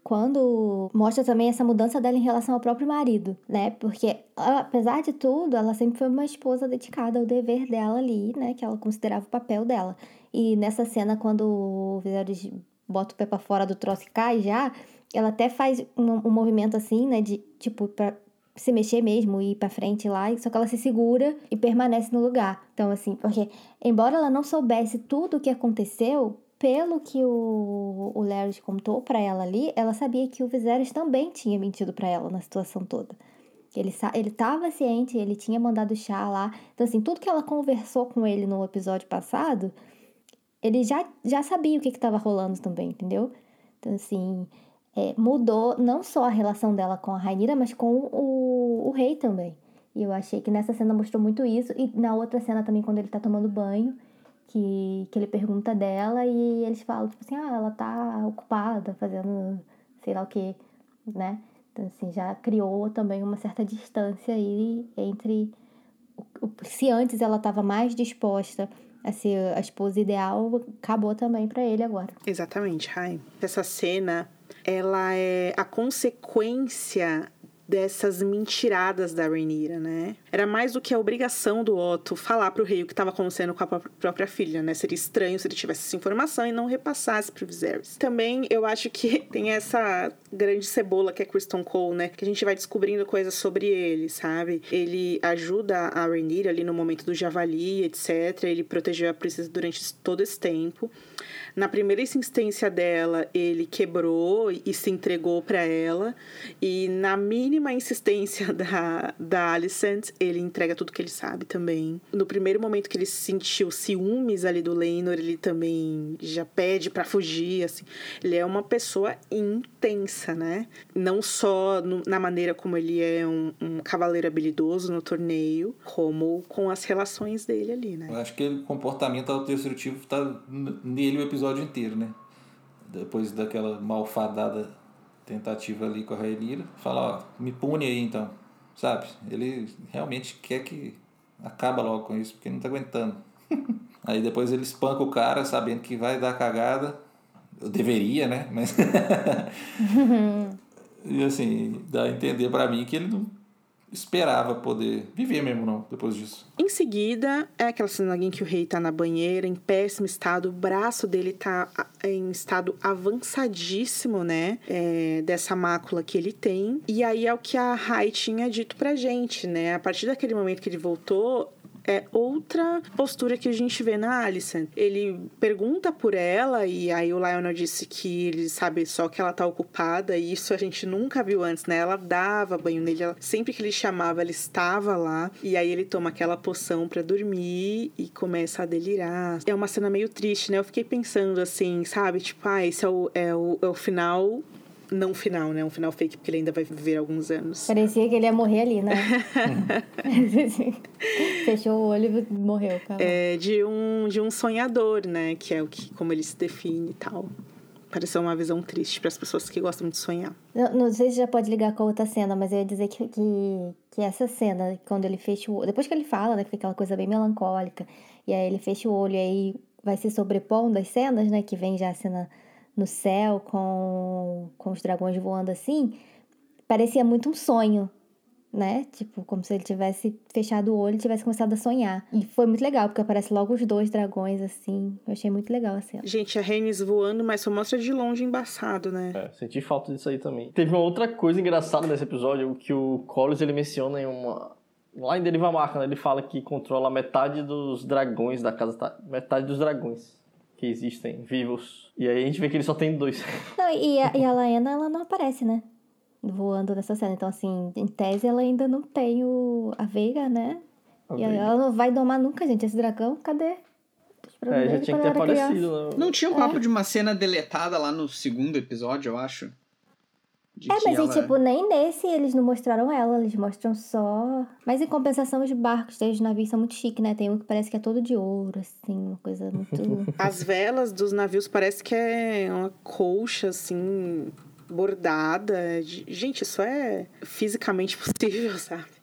quando mostra também essa mudança dela em relação ao próprio marido, né? Porque, apesar de tudo, ela sempre foi uma esposa dedicada ao dever dela ali, né? Que ela considerava o papel dela. E nessa cena, quando o Viserys bota o pé pra fora do troço e cai já, ela até faz um, um movimento assim, né? De, tipo, pra se mexer mesmo e ir pra frente lá, só que ela se segura e permanece no lugar. Então, assim, porque embora ela não soubesse tudo o que aconteceu, pelo que o, o Larry contou pra ela ali, ela sabia que o Viserys também tinha mentido pra ela na situação toda. Ele, ele tava ciente, ele tinha mandado chá lá. Então, assim, tudo que ela conversou com ele no episódio passado, ele já, já sabia o que estava rolando também, entendeu? Então, assim, é, mudou não só a relação dela com a Rainira, mas com o, o rei também. E eu achei que nessa cena mostrou muito isso. E na outra cena também, quando ele tá tomando banho, que, que ele pergunta dela e eles falam, tipo assim, ah, ela tá ocupada fazendo sei lá o que, né? Então, assim, já criou também uma certa distância aí entre. Se antes ela estava mais disposta a ser a esposa ideal, acabou também para ele agora. Exatamente, Rai. Essa cena, ela é a consequência dessas mentiradas da Rhaenyra, né? Era mais do que a obrigação do Otto falar pro rei o que estava acontecendo com a própria filha, né? Seria estranho se ele tivesse essa informação e não repassasse pro Viserys. Também eu acho que tem essa grande cebola que é Kristen Cole, né? Que a gente vai descobrindo coisas sobre ele, sabe? Ele ajuda a Rhaenyra ali no momento do javali, etc. Ele protegeu a princesa durante todo esse tempo. Na primeira insistência dela, ele quebrou e se entregou para ela. E na mínima insistência da, da Alicent, ele entrega tudo que ele sabe também. No primeiro momento que ele sentiu ciúmes ali do Leinor, ele também já pede para fugir, assim. Ele é uma pessoa intensa, né? Não só no, na maneira como ele é um, um cavaleiro habilidoso no torneio, como com as relações dele ali, né? Eu acho que o comportamento autodestrutivo tá nele o episódio episódio inteiro, né? Depois daquela malfadada tentativa ali com a Raelira, fala, ó, me pune aí então, sabe? Ele realmente quer que acaba logo com isso, porque não tá aguentando. aí depois ele espanca o cara, sabendo que vai dar cagada. Eu deveria, né? Mas. e assim, dá a entender para mim que ele não esperava poder viver mesmo, não, depois disso. Em seguida, é aquela cena em que o rei tá na banheira, em péssimo estado, o braço dele tá em estado avançadíssimo, né? É, dessa mácula que ele tem. E aí é o que a Rai tinha dito pra gente, né? A partir daquele momento que ele voltou, é outra postura que a gente vê na Alison. Ele pergunta por ela e aí o Lionel disse que ele sabe só que ela tá ocupada e isso a gente nunca viu antes, né? Ela dava banho nele, ela, sempre que ele chamava, ela estava lá e aí ele toma aquela poção para dormir e começa a delirar. É uma cena meio triste, né? Eu fiquei pensando assim, sabe? Tipo, ah, esse é o, é o, é o final não final, né? Um final fake, porque ele ainda vai viver alguns anos. Parecia que ele ia morrer ali, né? Fechou o olho e morreu. É de um, de um sonhador, né? Que é o que, como ele se define e tal. Pareceu uma visão triste para as pessoas que gostam de sonhar. Não, não, sei se já pode ligar com a outra cena, mas eu ia dizer que, que, que essa cena, quando ele fecha o olho. Depois que ele fala, né? Que fica aquela coisa bem melancólica. E aí ele fecha o olho e aí vai se sobrepondo as cenas, né? Que vem já a cena no céu com, com os dragões voando assim, parecia muito um sonho, né? Tipo, como se ele tivesse fechado o olho e tivesse começado a sonhar. E foi muito legal, porque aparece logo os dois dragões, assim. Eu achei muito legal a cena. Gente, a Rhaenys voando, mas só mostra de longe embaçado, né? É, senti falta disso aí também. Teve uma outra coisa engraçada nesse episódio, que o Collins, ele menciona em uma... Lá em Deriva Marca, né? Ele fala que controla metade dos dragões da casa... Metade dos dragões que existem vivos. E aí a gente vê que ele só tem dois. Não, e a, e a Laena, ela não aparece, né? Voando nessa cena. Então, assim, em tese, ela ainda não tem o, a Veiga, né? A e Veiga. ela não vai domar nunca, gente. Esse dragão, cadê? É, já tinha que ter aparecido. Né? Não tinha um papo é. de uma cena deletada lá no segundo episódio, eu acho? De é, mas ela... e, tipo, nem nesse eles não mostraram ela, eles mostram só. Mas em compensação, os barcos dos navios são muito chiques, né? Tem um que parece que é todo de ouro, assim, uma coisa muito. As velas dos navios parece que é uma colcha, assim, bordada. Gente, isso é fisicamente possível, sabe?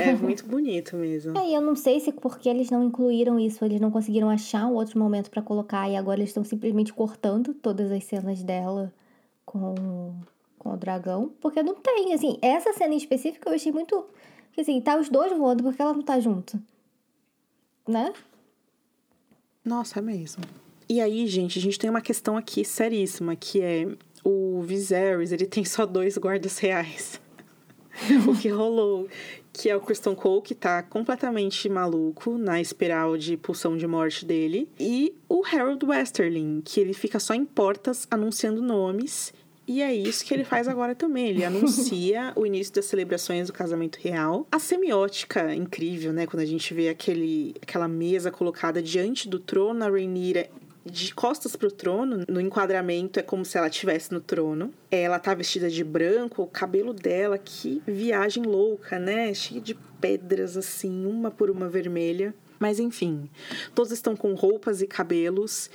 é muito bonito mesmo. É, e eu não sei se porque eles não incluíram isso, eles não conseguiram achar um outro momento para colocar e agora eles estão simplesmente cortando todas as cenas dela com com o dragão, porque não tem, assim, essa cena em específico eu achei muito, assim, tá os dois voando porque ela não tá junto, né? Nossa, é mesmo. E aí, gente, a gente tem uma questão aqui seríssima, que é o Viserys, ele tem só dois guardas reais. o que rolou, que é o Kristen Cole, que tá completamente maluco na espiral de pulsão de morte dele, e o Harold Westerling, que ele fica só em portas anunciando nomes e é isso que ele faz agora também. Ele anuncia o início das celebrações do casamento real. A semiótica incrível, né? Quando a gente vê aquele, aquela mesa colocada diante do trono, a Rhaenyra de costas pro trono, no enquadramento é como se ela estivesse no trono. Ela tá vestida de branco, o cabelo dela, que viagem louca, né? Cheia de pedras assim, uma por uma vermelha. Mas enfim, todos estão com roupas e cabelos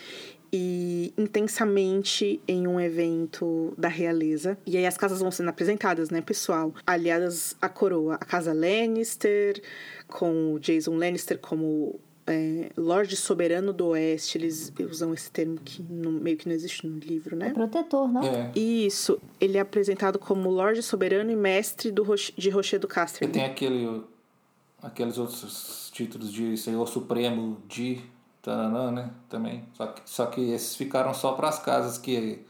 e intensamente em um evento da realeza. E aí as casas vão sendo apresentadas, né, pessoal? Aliadas à coroa. A casa Lannister, com o Jason Lannister como é, Lorde Soberano do Oeste. Eles usam esse termo que não- meio que não existe no livro, né? É protetor, não? É. Isso, ele é apresentado como Lorde Soberano e Mestre do Roche, de Rochedo E tem aquele, aqueles outros títulos de Senhor Supremo de Taranã, né? Também. Só que, só que esses ficaram só para as casas que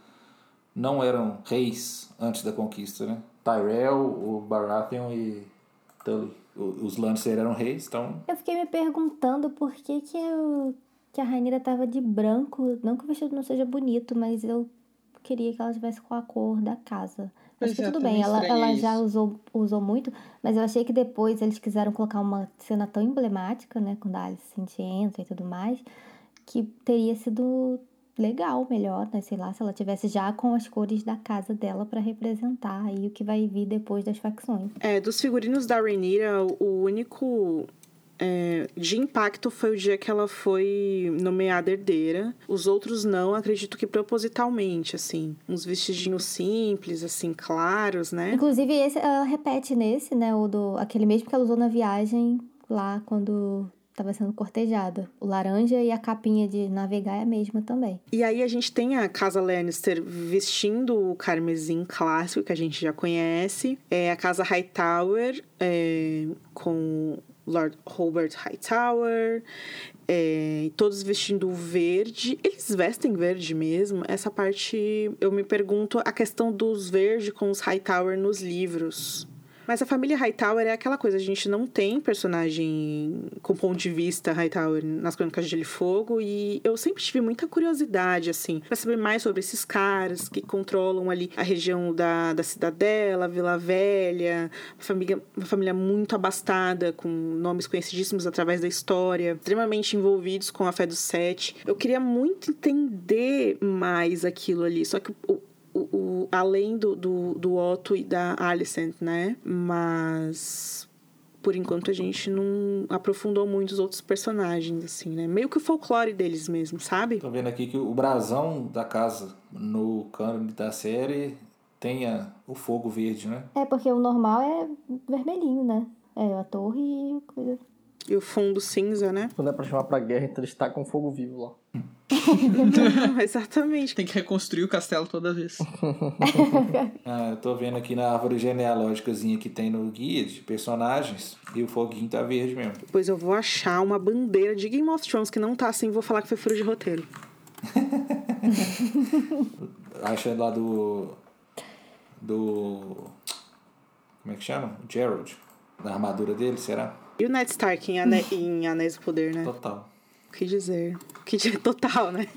não eram reis antes da conquista, né? Tyrell, o Baratheon e Tully. Os Lannister eram reis, então Eu fiquei me perguntando por que que, eu, que a Rainira tava de branco. Não que o vestido não seja bonito, mas eu queria que ela tivesse com a cor da casa. Pois Acho que é, tudo bem, ela, ela já usou, usou muito, mas eu achei que depois eles quiseram colocar uma cena tão emblemática, né? Quando a Alice Cynthia entra e tudo mais, que teria sido legal, melhor, né? Sei lá, se ela tivesse já com as cores da casa dela pra representar aí o que vai vir depois das facções. É, dos figurinos da Rhaenyra, o único é, de impacto foi o dia que ela foi nomeada herdeira. Os outros não, acredito que propositalmente, assim. Uns vestidinhos simples, assim, claros, né? Inclusive, esse ela repete nesse, né? O do, aquele mesmo que ela usou na viagem lá quando tava sendo cortejada. O laranja e a capinha de navegar é a mesma também. E aí a gente tem a Casa Lannister vestindo o carmesim clássico, que a gente já conhece. É a Casa Hightower, é, com Lord Robert Hightower. É, todos vestindo verde. Eles vestem verde mesmo? Essa parte eu me pergunto a questão dos verde com os Hightower nos livros. Mas a família Hightower é aquela coisa, a gente não tem personagem com ponto de vista Hightower nas Crônicas de Gelo e Fogo e eu sempre tive muita curiosidade, assim, pra saber mais sobre esses caras que controlam ali a região da, da Cidadela, Vila Velha, uma família, uma família muito abastada, com nomes conhecidíssimos através da história, extremamente envolvidos com a fé dos sete. Eu queria muito entender mais aquilo ali, só que o, o, o- além do, do, do Otto e da Alicent, né? Mas por enquanto a gente não aprofundou muito os outros personagens, assim, né? Meio que o folclore deles mesmo, sabe? Tô vendo aqui que o brasão da casa no cânone da série tem a- o fogo verde, né? É, porque o normal é vermelhinho, né? É a torre e coisa. E o fundo cinza, né? Quando é pra chamar pra guerra, então eles tacam fogo vivo lá. Exatamente. Tem que reconstruir o castelo toda vez. Ah, eu tô vendo aqui na árvore genealógicazinha que tem no guia de personagens e o foguinho tá verde mesmo. Depois eu vou achar uma bandeira de Game of Thrones que não tá assim, vou falar que foi furo de roteiro. Acha lá do. Do. Como é que chama? Gerald. Da armadura dele, será? E o Ned Stark em, Ane em Anéis do Poder, né? Total. O que dizer? O que dizer? Total, né?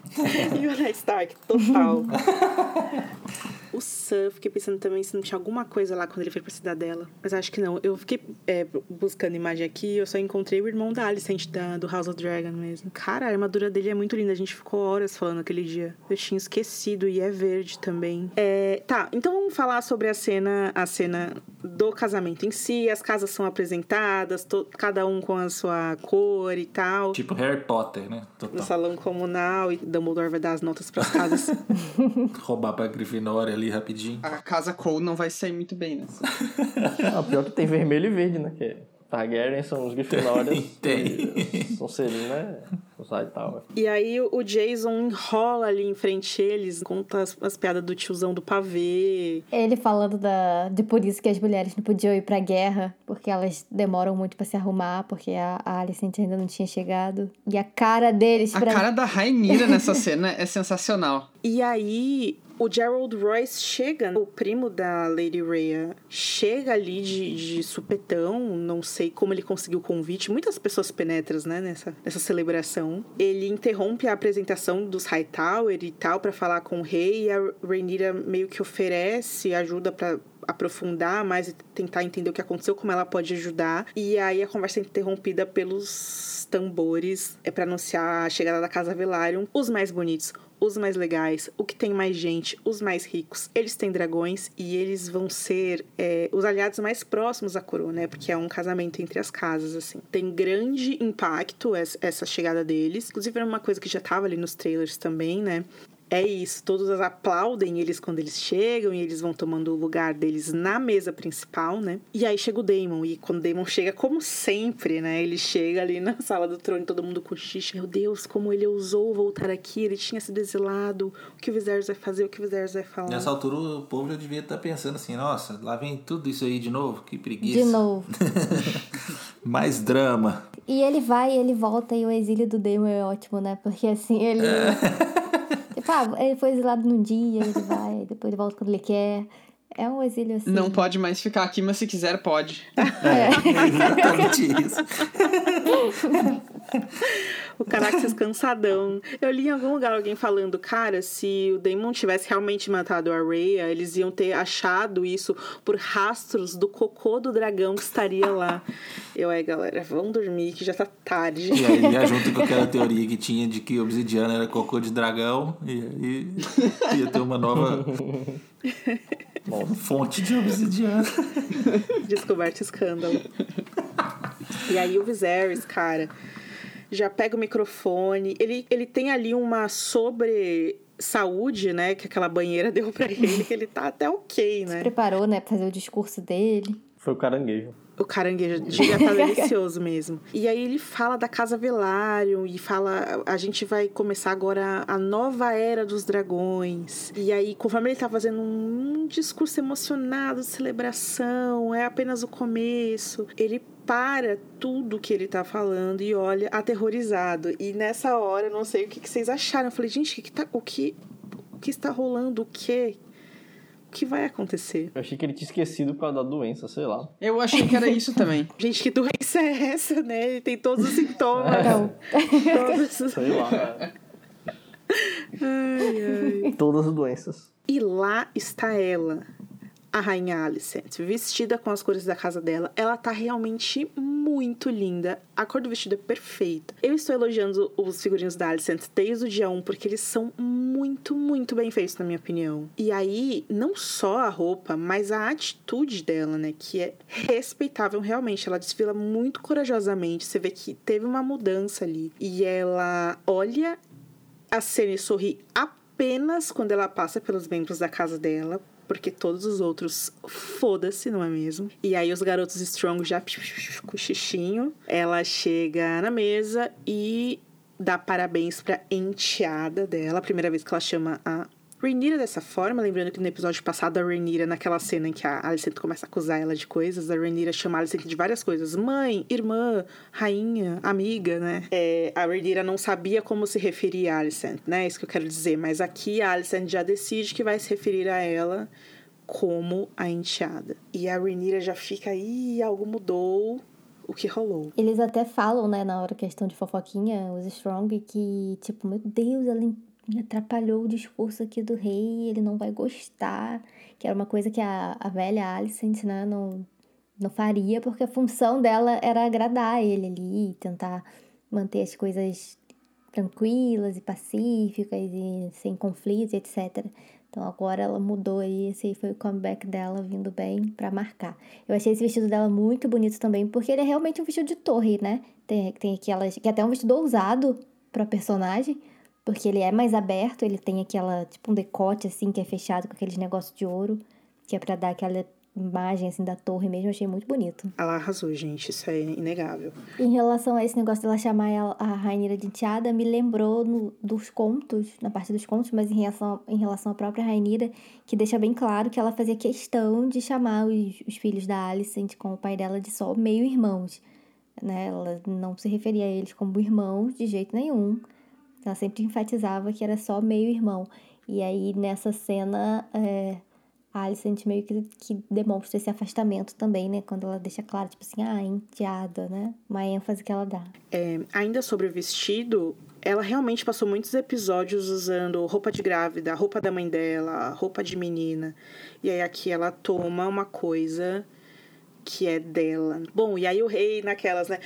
e o Stark, total. o Sam, fiquei pensando também se não tinha alguma coisa lá quando ele foi pra Cidadela. Mas acho que não. Eu fiquei é, buscando imagem aqui eu só encontrei o irmão da Alicent da, do House of Dragon mesmo. Cara, a armadura dele é muito linda. A gente ficou horas falando aquele dia. Eu tinha esquecido e é verde também. É, tá, então vamos falar sobre a cena, a cena do casamento em si. As casas são apresentadas, to- cada um com a sua cor e tal Tipo Harry Potter, né? no Total. salão comunal e Dumbledore vai dar as notas pras casas. Roubar pra Grifinória ali rapidinho. A casa Cole não vai sair muito bem nessa. Ah, pior que tem vermelho e verde, né? Que Targaryen são os Grifinórias. Tem. e Sonserina é os Hightower. e aí o Jason enrola ali em frente a eles, conta as, as piadas do tiozão do pavê. Ele falando da, de por isso que as mulheres não podiam ir pra guerra, porque elas demoram muito pra se arrumar, porque a, a Alicent ainda não tinha chegado. E a cara deles A pra. cara da Rainira nessa cena é sensacional. E aí o Gerald Royce chega, o primo da Lady Rhea, chega ali de, de supetão, não sei como ele conseguiu o convite. Muitas pessoas penetras, né, nessa, nessa celebração. Ele interrompe a apresentação dos Hightower e tal pra falar com o rei e a Rhaenyra meio que oferece ajuda pra aprofundar mais e tentar entender o que aconteceu, como ela pode ajudar. E aí a conversa é interrompida pelos tambores é para anunciar a chegada da Casa Velaryon, os mais bonitos, os mais legais, o que tem mais gente, os mais ricos. Eles têm dragões e eles vão ser é, os aliados mais próximos à coroa, né? Porque é um casamento entre as casas, assim. Tem grande impacto essa chegada deles. Inclusive, era uma coisa que já tava ali nos trailers também, né? É isso, todos aplaudem eles quando eles chegam e eles vão tomando o lugar deles na mesa principal, né? E aí chega o Damon, e quando o Damon chega, como sempre, né? Ele chega ali na sala do trono, todo mundo cochicha. Meu Deus, como ele ousou voltar aqui, ele tinha se exilado. O que o Viserys vai fazer, o que o Viserys vai falar. Nessa altura o povo já devia estar pensando assim, nossa, lá vem tudo isso aí de novo, que preguiça. De novo. Mais drama. E ele vai ele volta e o exílio do Damon é ótimo, né? Porque assim, ele... É. Tipo, ele foi exilado num dia, ele vai, depois ele volta quando ele quer. É um exílio assim. Não pode mais ficar aqui, mas se quiser, pode. É, é exatamente isso. o Caraxes cansadão. Eu li em algum lugar alguém falando, cara, se o Daemon tivesse realmente matado a Rhea, eles iam ter achado isso por rastros do cocô do dragão que estaria lá. Eu aí, galera, vamos dormir que já tá tarde. E aí já junto com aquela teoria que tinha de que obsidiana era cocô de dragão, e aí ia ter uma nova fonte de obsidiana. Descoberto escândalo. E aí o Viserys, cara, já pega o microfone. Ele, ele tem ali uma sobre saúde, né, que aquela banheira deu para ele, que ele tá até ok, né? Se preparou, né, pra fazer o discurso dele. Foi o caranguejo. O caranguejo devia estar tá delicioso mesmo. E aí ele fala da Casa Velário e fala: a gente vai começar agora a nova era dos dragões. E aí, conforme ele tá fazendo um discurso emocionado de celebração, é apenas o começo, ele para tudo que ele tá falando e olha aterrorizado. E nessa hora, eu não sei o que, que vocês acharam. Eu falei, gente, o que, que tá, o que, o que está rolando? O que? O que vai acontecer? Eu achei que ele tinha esquecido por causa da doença, sei lá. Eu achei que era isso também. Gente, que doença é essa, né? Ele tem todos os sintomas. É. Todos os... Sei lá. ai, ai. Todas as doenças. E lá está ela, a rainha Alicent, vestida com as cores da casa dela. Ela tá realmente muito linda. A cor do vestido é perfeita. Eu estou elogiando os figurinos da Alicent desde o dia 1 porque eles são muito, muito bem feitos, na minha opinião. E aí, não só a roupa, mas a atitude dela, né, que é respeitável realmente. Ela desfila muito corajosamente. Você vê que teve uma mudança ali. E ela olha a cena e sorri apenas quando ela passa pelos membros da casa dela, porque todos os outros, foda-se, não é mesmo? E aí os garotos Strong já com xixinho. Ela chega na mesa e dá parabéns pra enteada dela. Primeira vez que ela chama a Rhaenyra dessa forma, lembrando que no episódio passado a Rhaenyra, naquela cena em que a Alicent começa a acusar ela de coisas, a Rhaenyra chama a Alicent de várias coisas. Mãe, irmã, rainha, amiga, né? É, a Rhaenyra não sabia como se referir a Alicent, né? É isso que eu quero dizer. Mas aqui a Alicent já decide que vai se referir a ela como a enteada. E a Rhaenyra já fica, aí, algo mudou, o que rolou. Eles até falam, né, na hora questão de fofoquinha, os Strong, que, tipo, meu Deus, ela atrapalhou o discurso aqui do rei, ele não vai gostar. Que era uma coisa que a, a velha Alicent, né, não, não faria, porque a função dela era agradar ele ali, tentar manter as coisas tranquilas e pacíficas e sem conflitos, etc. Então agora ela mudou aí, esse aí foi o comeback dela vindo bem para marcar. Eu achei esse vestido dela muito bonito também, porque ele é realmente um vestido de torre, né? Tem, tem aquelas. que é até um vestido ousado pra personagem, porque ele é mais aberto, ele tem aquela, tipo um decote assim, que é fechado com aqueles negócios de ouro, que é para dar aquela imagem assim da torre mesmo, eu achei muito bonito. Ela arrasou, gente, isso é inegável. Em relação a esse negócio dela chamar ela, a Rainha de Enteada, me lembrou no, dos contos, na parte dos contos, mas em relação, em relação à própria Rainira, que deixa bem claro que ela fazia questão de chamar os, os filhos da Alicent com o pai dela de só meio irmãos. Né? Ela não se referia a eles como irmãos de jeito nenhum. Ela sempre enfatizava que era só meio irmão. E aí, nessa cena, é, a Alicent meio que, que demonstra esse afastamento também, né? Quando ela deixa claro, tipo assim, ah, enteada, né? Uma ênfase que ela dá. É, ainda sobre o vestido, ela realmente passou muitos episódios usando roupa de grávida, roupa da mãe dela, roupa de menina. E aí aqui ela toma uma coisa que é dela. Bom, e aí o rei naquelas, né?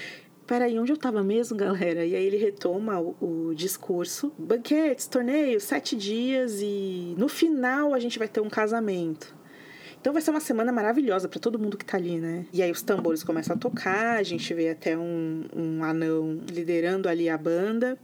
Peraí, onde eu tava mesmo, galera? E aí ele retoma o, o, discurso. Banquetes, torneios, sete dias e no final a gente vai ter um casamento. Então vai ser uma semana maravilhosa para todo mundo que tá ali, né? E aí os tambores começam a tocar, a gente vê até um, um anão liderando ali a banda.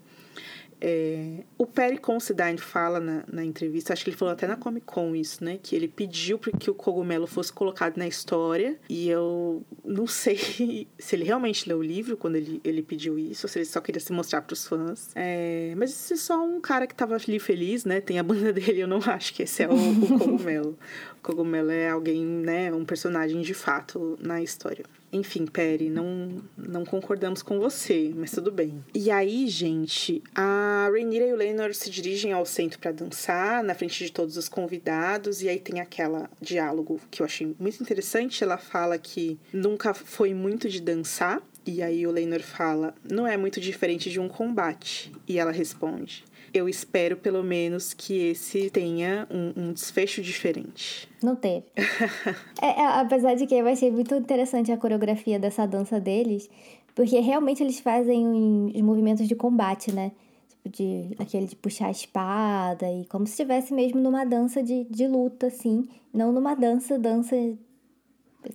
É, o Perry Considine fala na, na, entrevista, acho que ele falou até na Comic Con isso, né? Que ele pediu para que o cogumelo fosse colocado na história. E eu não sei se ele realmente leu o livro quando ele, ele pediu isso, ou se ele só queria se mostrar para os fãs. É, mas esse é só um cara que tava ali feliz, né? Tem a banda dele, eu não acho que esse é o, o cogumelo. Cogumelo é alguém, né? Um personagem de fato na história. Enfim, Perry, não, não concordamos com você, mas tudo bem. E aí, gente, a Rhaenyra e o Lenor se dirigem ao centro para dançar, na frente de todos os convidados, e aí tem aquela diálogo que eu achei muito interessante. Ela fala que nunca foi muito de dançar, e aí o Lenor fala: não é muito diferente de um combate. E ela responde: eu espero pelo menos que esse tenha um, um desfecho diferente. Não teve. é, é, apesar de que eu achei muito interessante a coreografia dessa dança deles, porque realmente eles fazem os movimentos de combate, né? Tipo, de aquele de puxar a espada e como se estivesse mesmo numa dança de, de luta, assim, não numa dança, dança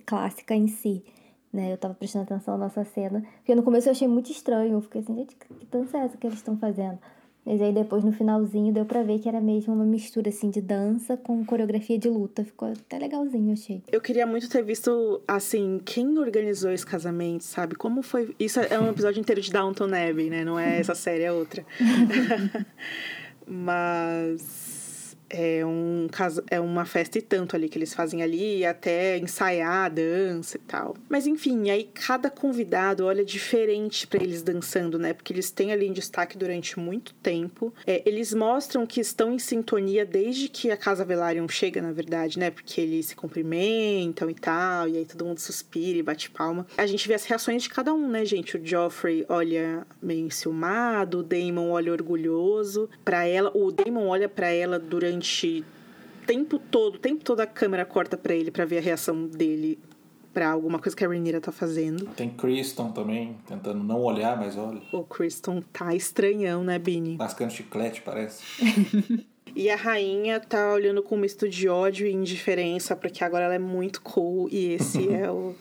clássica em si. Né, eu tava prestando atenção nessa cena, porque no começo eu achei muito estranho, eu fiquei assim, gente, que dança é essa que eles estão fazendo? Mas aí depois no finalzinho deu pra ver que era mesmo uma mistura assim de dança com coreografia de luta. Ficou até legalzinho, achei. Eu queria muito ter visto, assim, quem organizou esse casamento, sabe? Como foi. Isso é um episódio inteiro de Downton Abbey, né? Não é essa série, é outra. Mas é, um, é uma festa e tanto ali que eles fazem ali, até ensaiar a dança e tal. Mas enfim, aí cada convidado olha diferente para eles dançando, né? Porque eles têm ali em destaque durante muito tempo. É, eles mostram que estão em sintonia desde que a Casa Velaryon chega, na verdade, né? Porque eles se cumprimentam e tal, e aí todo mundo suspira e bate palma. A gente vê as reações de cada um, né, gente? O Joffrey olha meio enciumado, o Damon olha orgulhoso. para ela, o Damon olha para ela durante durante tempo todo, o tempo todo a câmera corta para ele para ver a reação dele para alguma coisa que a Rhaenyra tá fazendo. Tem Kristen também, tentando não olhar, mas olha. O Kristen tá estranhão, né, Bini? Mascando chiclete, parece. e a rainha tá olhando com um misto de ódio e indiferença, porque agora ela é muito cool e esse é o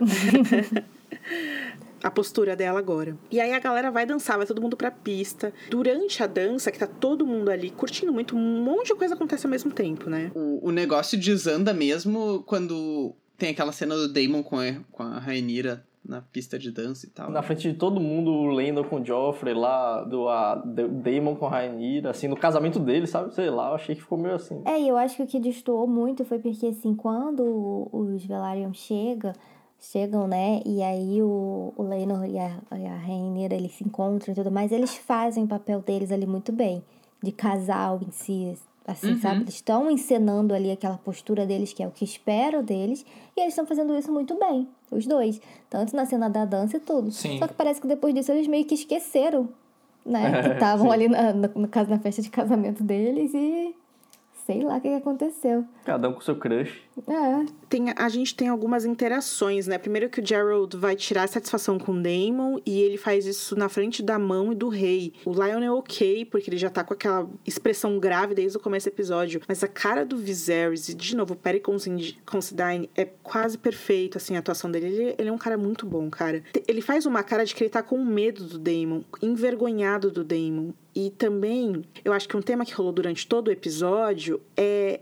a postura dela agora. E aí a galera vai dançar, vai todo mundo pra pista. Durante a dança, que tá todo mundo ali curtindo muito, um monte de coisa acontece ao mesmo tempo, né? O, o negócio desanda mesmo quando tem aquela cena do Damon com a, com a Rainira na pista de dança e tal. Na frente de todo mundo, o Lando com o Joffrey lá, do a, Damon com a Rainira, assim, no casamento dele, sabe? Sei lá, eu achei que ficou meio assim. É, e eu acho que o que destoou muito foi porque, assim, quando os Velaryon chega chegam, né? E aí o, o Lenor e a, a Rainha, eles se encontram e tudo mais. Eles fazem o papel deles ali muito bem. De casal em si, assim, uhum. sabe? Eles estão encenando ali aquela postura deles, que é o que espero deles. E eles estão fazendo isso muito bem, os dois. Tanto na cena da dança e tudo. Sim. Só que parece que depois disso eles meio que esqueceram, né? que estavam ali na, no, no, na festa de casamento deles e sei lá o que aconteceu. Cada um com seu crush. É. Tem, a gente tem algumas interações, né? Primeiro que o Gerald vai tirar satisfação com o Daemon e ele faz isso na frente da mão e do rei. O Lion é ok, porque ele já tá com aquela expressão grave desde o começo do episódio. Mas a cara do Viserys, e de novo, o Perry Considine é quase perfeito, assim, a atuação dele. Ele, ele, é um cara muito bom, cara. Ele faz uma cara de que ele tá com medo do Daemon, envergonhado do Daemon. E também, eu acho que um tema que rolou durante todo o episódio é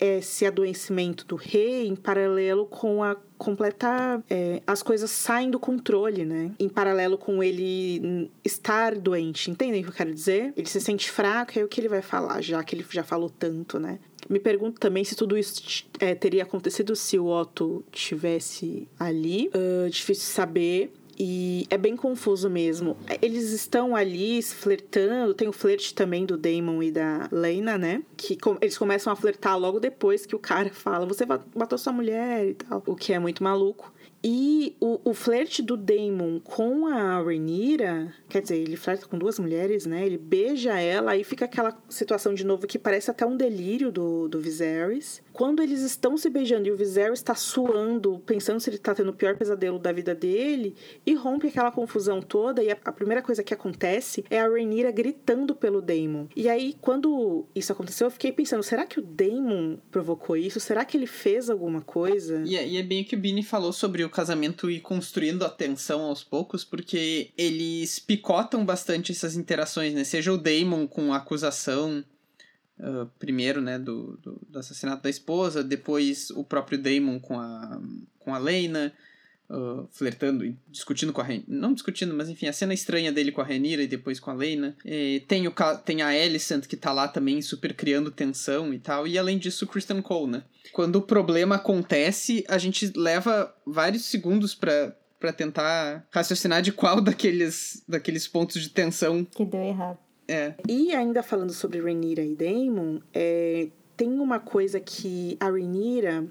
esse adoecimento do rei em paralelo com a completa. É, as coisas saem do controle, né? Em paralelo com ele estar doente. Entendem o que eu quero dizer? Ele se sente fraco, aí o que ele vai falar, já que ele já falou tanto, né? Me pergunto também se tudo isso é, teria acontecido se o Otto tivesse ali. Uh, difícil saber. E é bem confuso mesmo. Eles estão ali flertando, tem o flerte também do Damon e da Lena, né? Que com, eles começam a flertar logo depois que o cara fala: Você matou sua mulher e tal. O que é muito maluco. E o, o flerte do Damon com a Rhaenyra, quer dizer, ele flerta com duas mulheres, né? Ele beija ela, aí fica aquela situação de novo que parece até um delírio do, do Viserys. Quando eles estão se beijando e o Viserys está suando, pensando se ele está tendo o pior pesadelo da vida dele, e rompe aquela confusão toda, e a, a primeira coisa que acontece é a Rhaenyra gritando pelo Damon. E aí, quando isso aconteceu, eu fiquei pensando, será que o Damon provocou isso? Será que ele fez alguma coisa? E é, e é bem o que o Bini falou sobre o casamento e construindo a tensão aos poucos, porque eles picotam bastante essas interações, né? Seja o Damon com acusação uh, primeiro, né, do, do, do, assassinato da esposa, depois o próprio Damon com a, com a Lena, Uh, flertando e discutindo com a Ren... Não discutindo, mas enfim, a cena estranha dele com a Renira e depois com a Lena. E tem, o, tem a Alicent que tá lá também super criando tensão e tal. E além disso, o Kristen Cole, né? Quando o problema acontece, a gente leva vários segundos para para tentar raciocinar de qual daqueles, daqueles pontos de tensão que deu errado. É. E ainda falando sobre Rhaenyra e Daemon, é, tem uma coisa que a Rhaenyra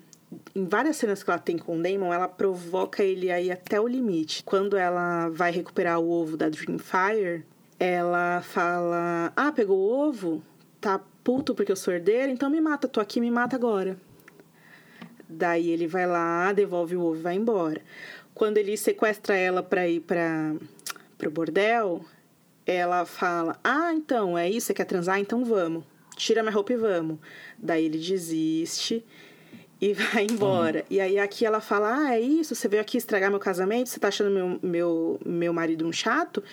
em várias cenas que ela tem com o Damon, ela provoca ele aí até o limite. Quando ela vai recuperar o ovo da Dreamfire, ela fala: Ah, pegou o ovo? Tá puto porque eu sou herdeira? Então me mata, tô aqui, me mata agora. Daí ele vai lá, devolve o ovo e vai embora. Quando ele sequestra ela pra ir pra, pro bordel, ela fala: Ah, então, é isso? Você quer transar? Então vamos. Tira minha roupa e vamos. Daí ele desiste e vai embora. Uhum. E aí aqui ela fala: Ah, é isso? Você veio aqui estragar meu casamento? Você tá achando meu, meu, meu marido um chato?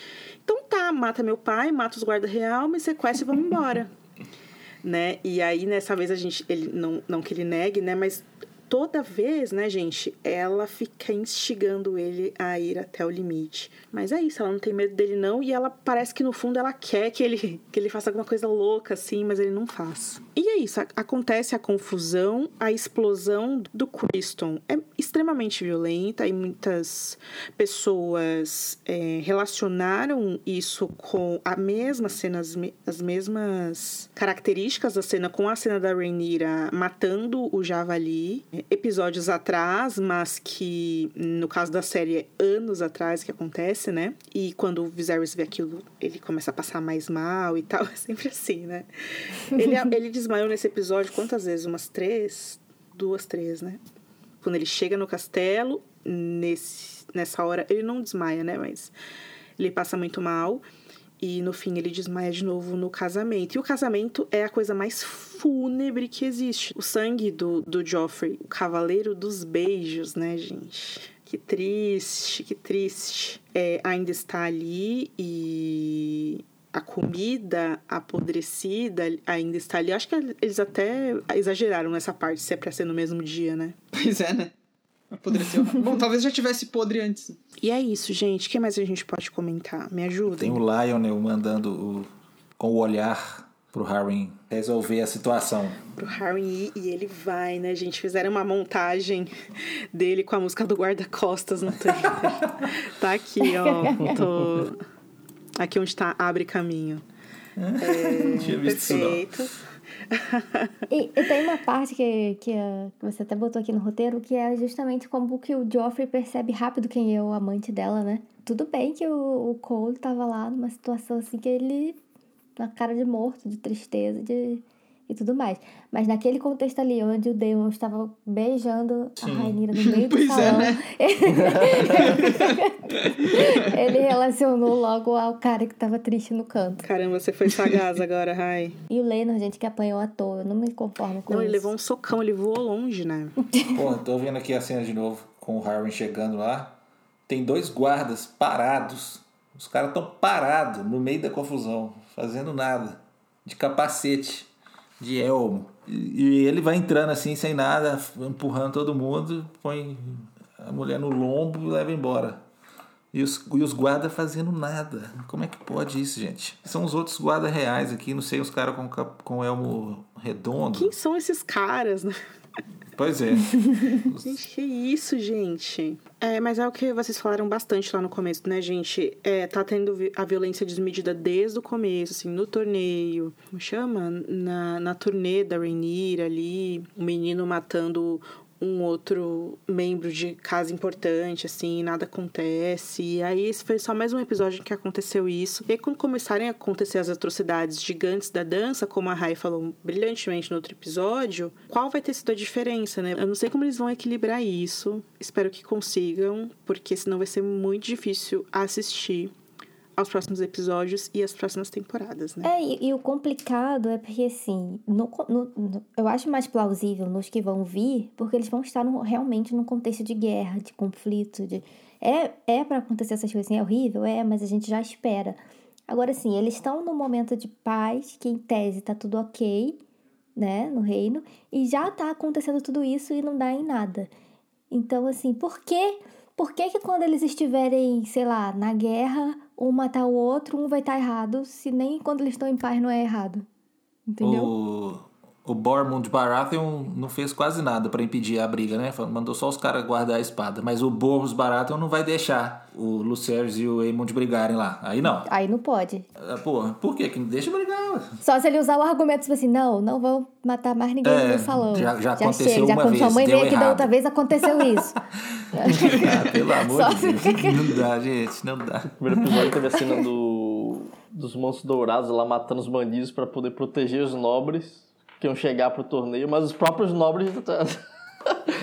Então tá, mata meu pai, mata os guarda real, me sequestra e vamos embora. né? E aí, nessa vez, a gente. Ele, não, não que ele negue, né? Mas toda vez, né, gente, ela fica instigando ele a ir até o limite. Mas é isso, ela não tem medo dele não e ela parece que no fundo ela quer que ele que ele faça alguma coisa louca assim, mas ele não faz. E é isso, acontece a confusão, a explosão do Criston é extremamente violenta e muitas pessoas é, relacionaram isso com a mesma cena, as, as mesmas características da cena com a cena da Rhaenyra matando o javali episódios atrás, mas que no caso da série é anos atrás que acontece, né? E quando o Viserys vê aquilo, ele começa a passar mais mal e tal, é sempre assim, né? Ele, ele desmaiou nesse episódio quantas vezes? Umas três? Duas, três, né? Quando ele chega no castelo, nesse, nessa hora, ele não desmaia, né? Mas ele passa muito mal. E no fim ele desmaia de novo no casamento. E o casamento é a coisa mais fúnebre que existe. O sangue do, do Joffrey, o cavaleiro dos beijos, né, gente? Que triste, que triste. É, ainda está ali e a comida apodrecida ainda está ali. Acho que eles até exageraram nessa parte, se é pra ser no mesmo dia, né? Pois é, né? Apodreceu. Bom, talvez já tivesse podre antes. E é isso, gente. O que mais a gente pode comentar? Me ajuda. Tem o Lionel mandando o, com o olhar pro Harry resolver a situação. Pro Harry ir, e ele vai, né, gente? Fizeram uma montagem dele com a música do guarda-costas no Twitter. tá aqui, ó. Tô... Aqui onde tá Abre Caminho. É, não tinha visto perfeito. isso não. e, e, tem uma parte que, que, que, você até botou aqui no roteiro, que é justamente como que o Joffrey percebe rápido quem é o amante dela, né? Tudo bem que o, o Cole tava lá numa situação assim que ele. na cara de morto, de tristeza, de e tudo mais. Mas naquele contexto ali, onde o Damon estava beijando Sim. a Rainira no meio do pois salão, é, né? ele relacionou logo ao cara que estava triste no canto. Caramba, você foi sagaz agora, Rai. E o Lennon, gente, que apanhou à toa. Eu não me conformo com não, isso. ele levou um socão, ele voou longe, né? Pô, tô vendo aqui a cena de novo, com o Harry chegando lá. Tem dois guardas parados. Os caras estão parados no meio da confusão, fazendo nada. De capacete de elmo. E, ele vai entrando assim, sem nada, empurrando todo mundo, põe a mulher no lombo e leva embora. E os, e os guardas fazendo nada. Como é que pode isso, gente? São os outros guardas reais aqui, não sei, os caras com, com elmo redondo. Quem são esses caras, né? Pois é. Que isso, gente. É, mas é o que vocês falaram bastante lá no começo, né, gente? É, tá tendo a violência desmedida desde o começo, assim, no torneio. Como chama? Na, na turnê da Rainier ali, o menino matando um outro membro de casa importante, assim, nada acontece. E aí esse foi só mais um episódio em que aconteceu isso. E aí quando começarem a acontecer as atrocidades gigantes da dança, como a Rai falou brilhantemente no outro episódio, qual vai ter sido a diferença, né? Eu não sei como eles vão equilibrar isso. Espero que consigam, porque senão vai ser muito difícil assistir aos próximos episódios e às próximas temporadas, né? É, e, e o complicado é porque, assim, no, no- no- eu acho mais plausível nos que vão vir, porque eles vão estar no- realmente num contexto de guerra, de conflito, de... É, é para acontecer essas coisas assim, é horrível? É, mas a gente já espera. Agora, assim, eles estão num momento de paz, que em tese tá tudo ok, né, no reino, e já tá acontecendo tudo isso e não dá em nada. Então, assim, por que... Por que que quando eles estiverem, sei lá, na guerra, um matar o outro, um vai estar errado, se nem quando eles estão em paz não é errado? Entendeu? O, o Bormund Baratheon não fez quase nada pra impedir a briga, né? Mandou só os caras guardar a espada. Mas o Bormund Baratheon não vai deixar o Lucerys e o Aemond brigarem lá. Aí não. Aí não pode. Ah, Porra, por quê? Que não deixa brigar. Só se ele usar o argumento tipo assim, não, não vão matar mais ninguém É, no salão. já- já aconteceu chega, já uma quando vez, sua mãe veio aqui da outra vez, aconteceu isso. Ah, pelo amor Só de Deus. Não dá, gente. Não dá. No primeiro episódio teve a cena do, dos monstros dourados lá matando os bandidos pra poder proteger os nobres que iam chegar pro torneio, mas os próprios nobres.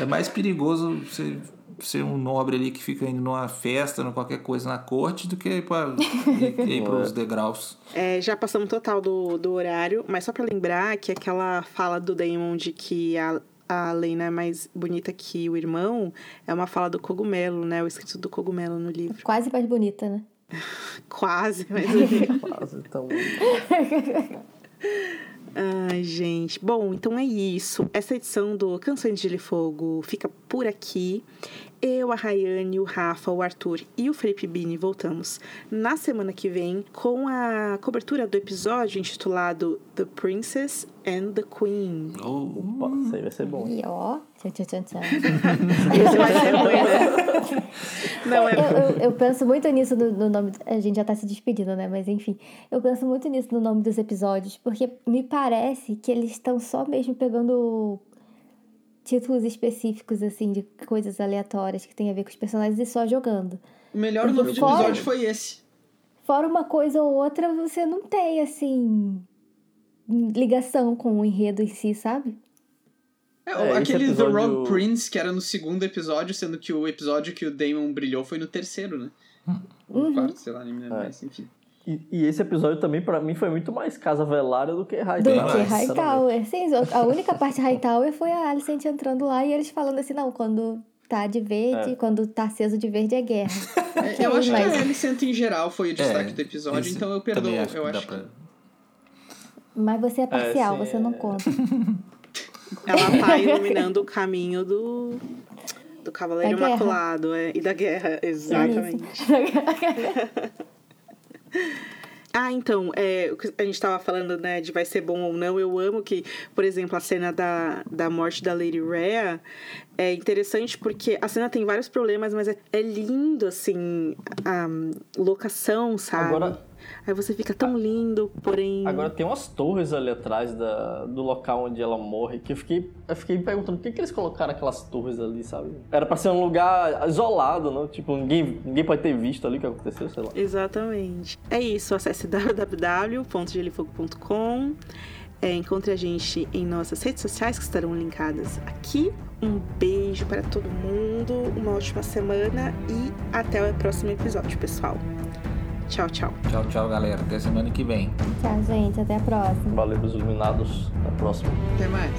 É mais perigoso você ser um nobre ali que fica indo numa festa, numa qualquer coisa na corte, do que ir, pra, ir, ir pros degraus. É, já passamos total do, do horário, mas só pra lembrar que aquela fala do Damon de que a, a Lena é mais bonita que o irmão é uma fala do cogumelo, né? O escrito do cogumelo no livro. Quase mais bonita, né? Quase, mas. Quase, então, Ai, gente. Bom, então é isso. Essa edição do Canções de Gelo e Fogo fica por aqui. Eu, a Rayane, o Rafa, o Arthur e o Felipe Bini voltamos na semana que vem com a cobertura do episódio intitulado The Princess and the Queen. opa, isso aí vai ser bom. E ó. Esse vai ser ruim, né? Não, é. eu, eu, eu penso muito nisso no, no nome. A gente já tá se despedindo, né? Mas enfim, eu penso muito nisso no nome dos episódios, porque me parece que eles estão só mesmo pegando títulos específicos, assim, de coisas aleatórias que tem a ver com os personagens e só jogando. O melhor Porque nome de fora- episódio foi esse. Fora uma coisa ou outra, você não tem, assim, ligação com o enredo em si, sabe? É, É, aquele episódio- The Rogue Prince, que era no segundo episódio, sendo que o episódio que o Damon brilhou foi no terceiro, né? Ou no quarto, sei lá, nem me lembro É. mais, enfim. E, e esse episódio também, pra mim, foi muito mais Casa Velária do que Do Hightower. que mais, Hightower. Sim, a única parte Hightower foi a Alicent entrando lá e eles falando assim, não, quando tá de verde, É. quando tá aceso de verde é guerra. É, eu acho mas- que a Alicent em geral foi o destaque É, do episódio, então eu perdoo. acho eu que dá acho que... pra- Mas você é parcial, sim, você não é. conta. Ela tá iluminando o caminho do. Do Cavaleiro. Imaculado é, e da guerra, exatamente. Ah, então, é, a gente tava falando, né, de vai ser bom ou não. Eu amo que, por exemplo, a cena da, da morte da Lady Rhea é interessante porque a cena tem vários problemas, mas é, é lindo, assim, a locação, sabe? Agora- Aí você fica tão lindo, porém. Agora tem umas torres ali atrás da, do local onde ela morre que eu fiquei, eu fiquei perguntando por que, que eles colocaram aquelas torres ali, sabe? Era pra ser um lugar isolado, não? Tipo, ninguém, ninguém pode ter visto ali o que aconteceu, sei lá. Exatamente. É isso, acesse www.gelifogo.com. É, encontre a gente em nossas redes sociais que estarão linkadas aqui. Um beijo para todo mundo, uma ótima semana e até o próximo episódio, pessoal. Tchau, tchau. Tchau, tchau, galera. Até semana que vem. Tchau, gente. Até a próxima. Valeu, os iluminados. Até a próxima. Até mais.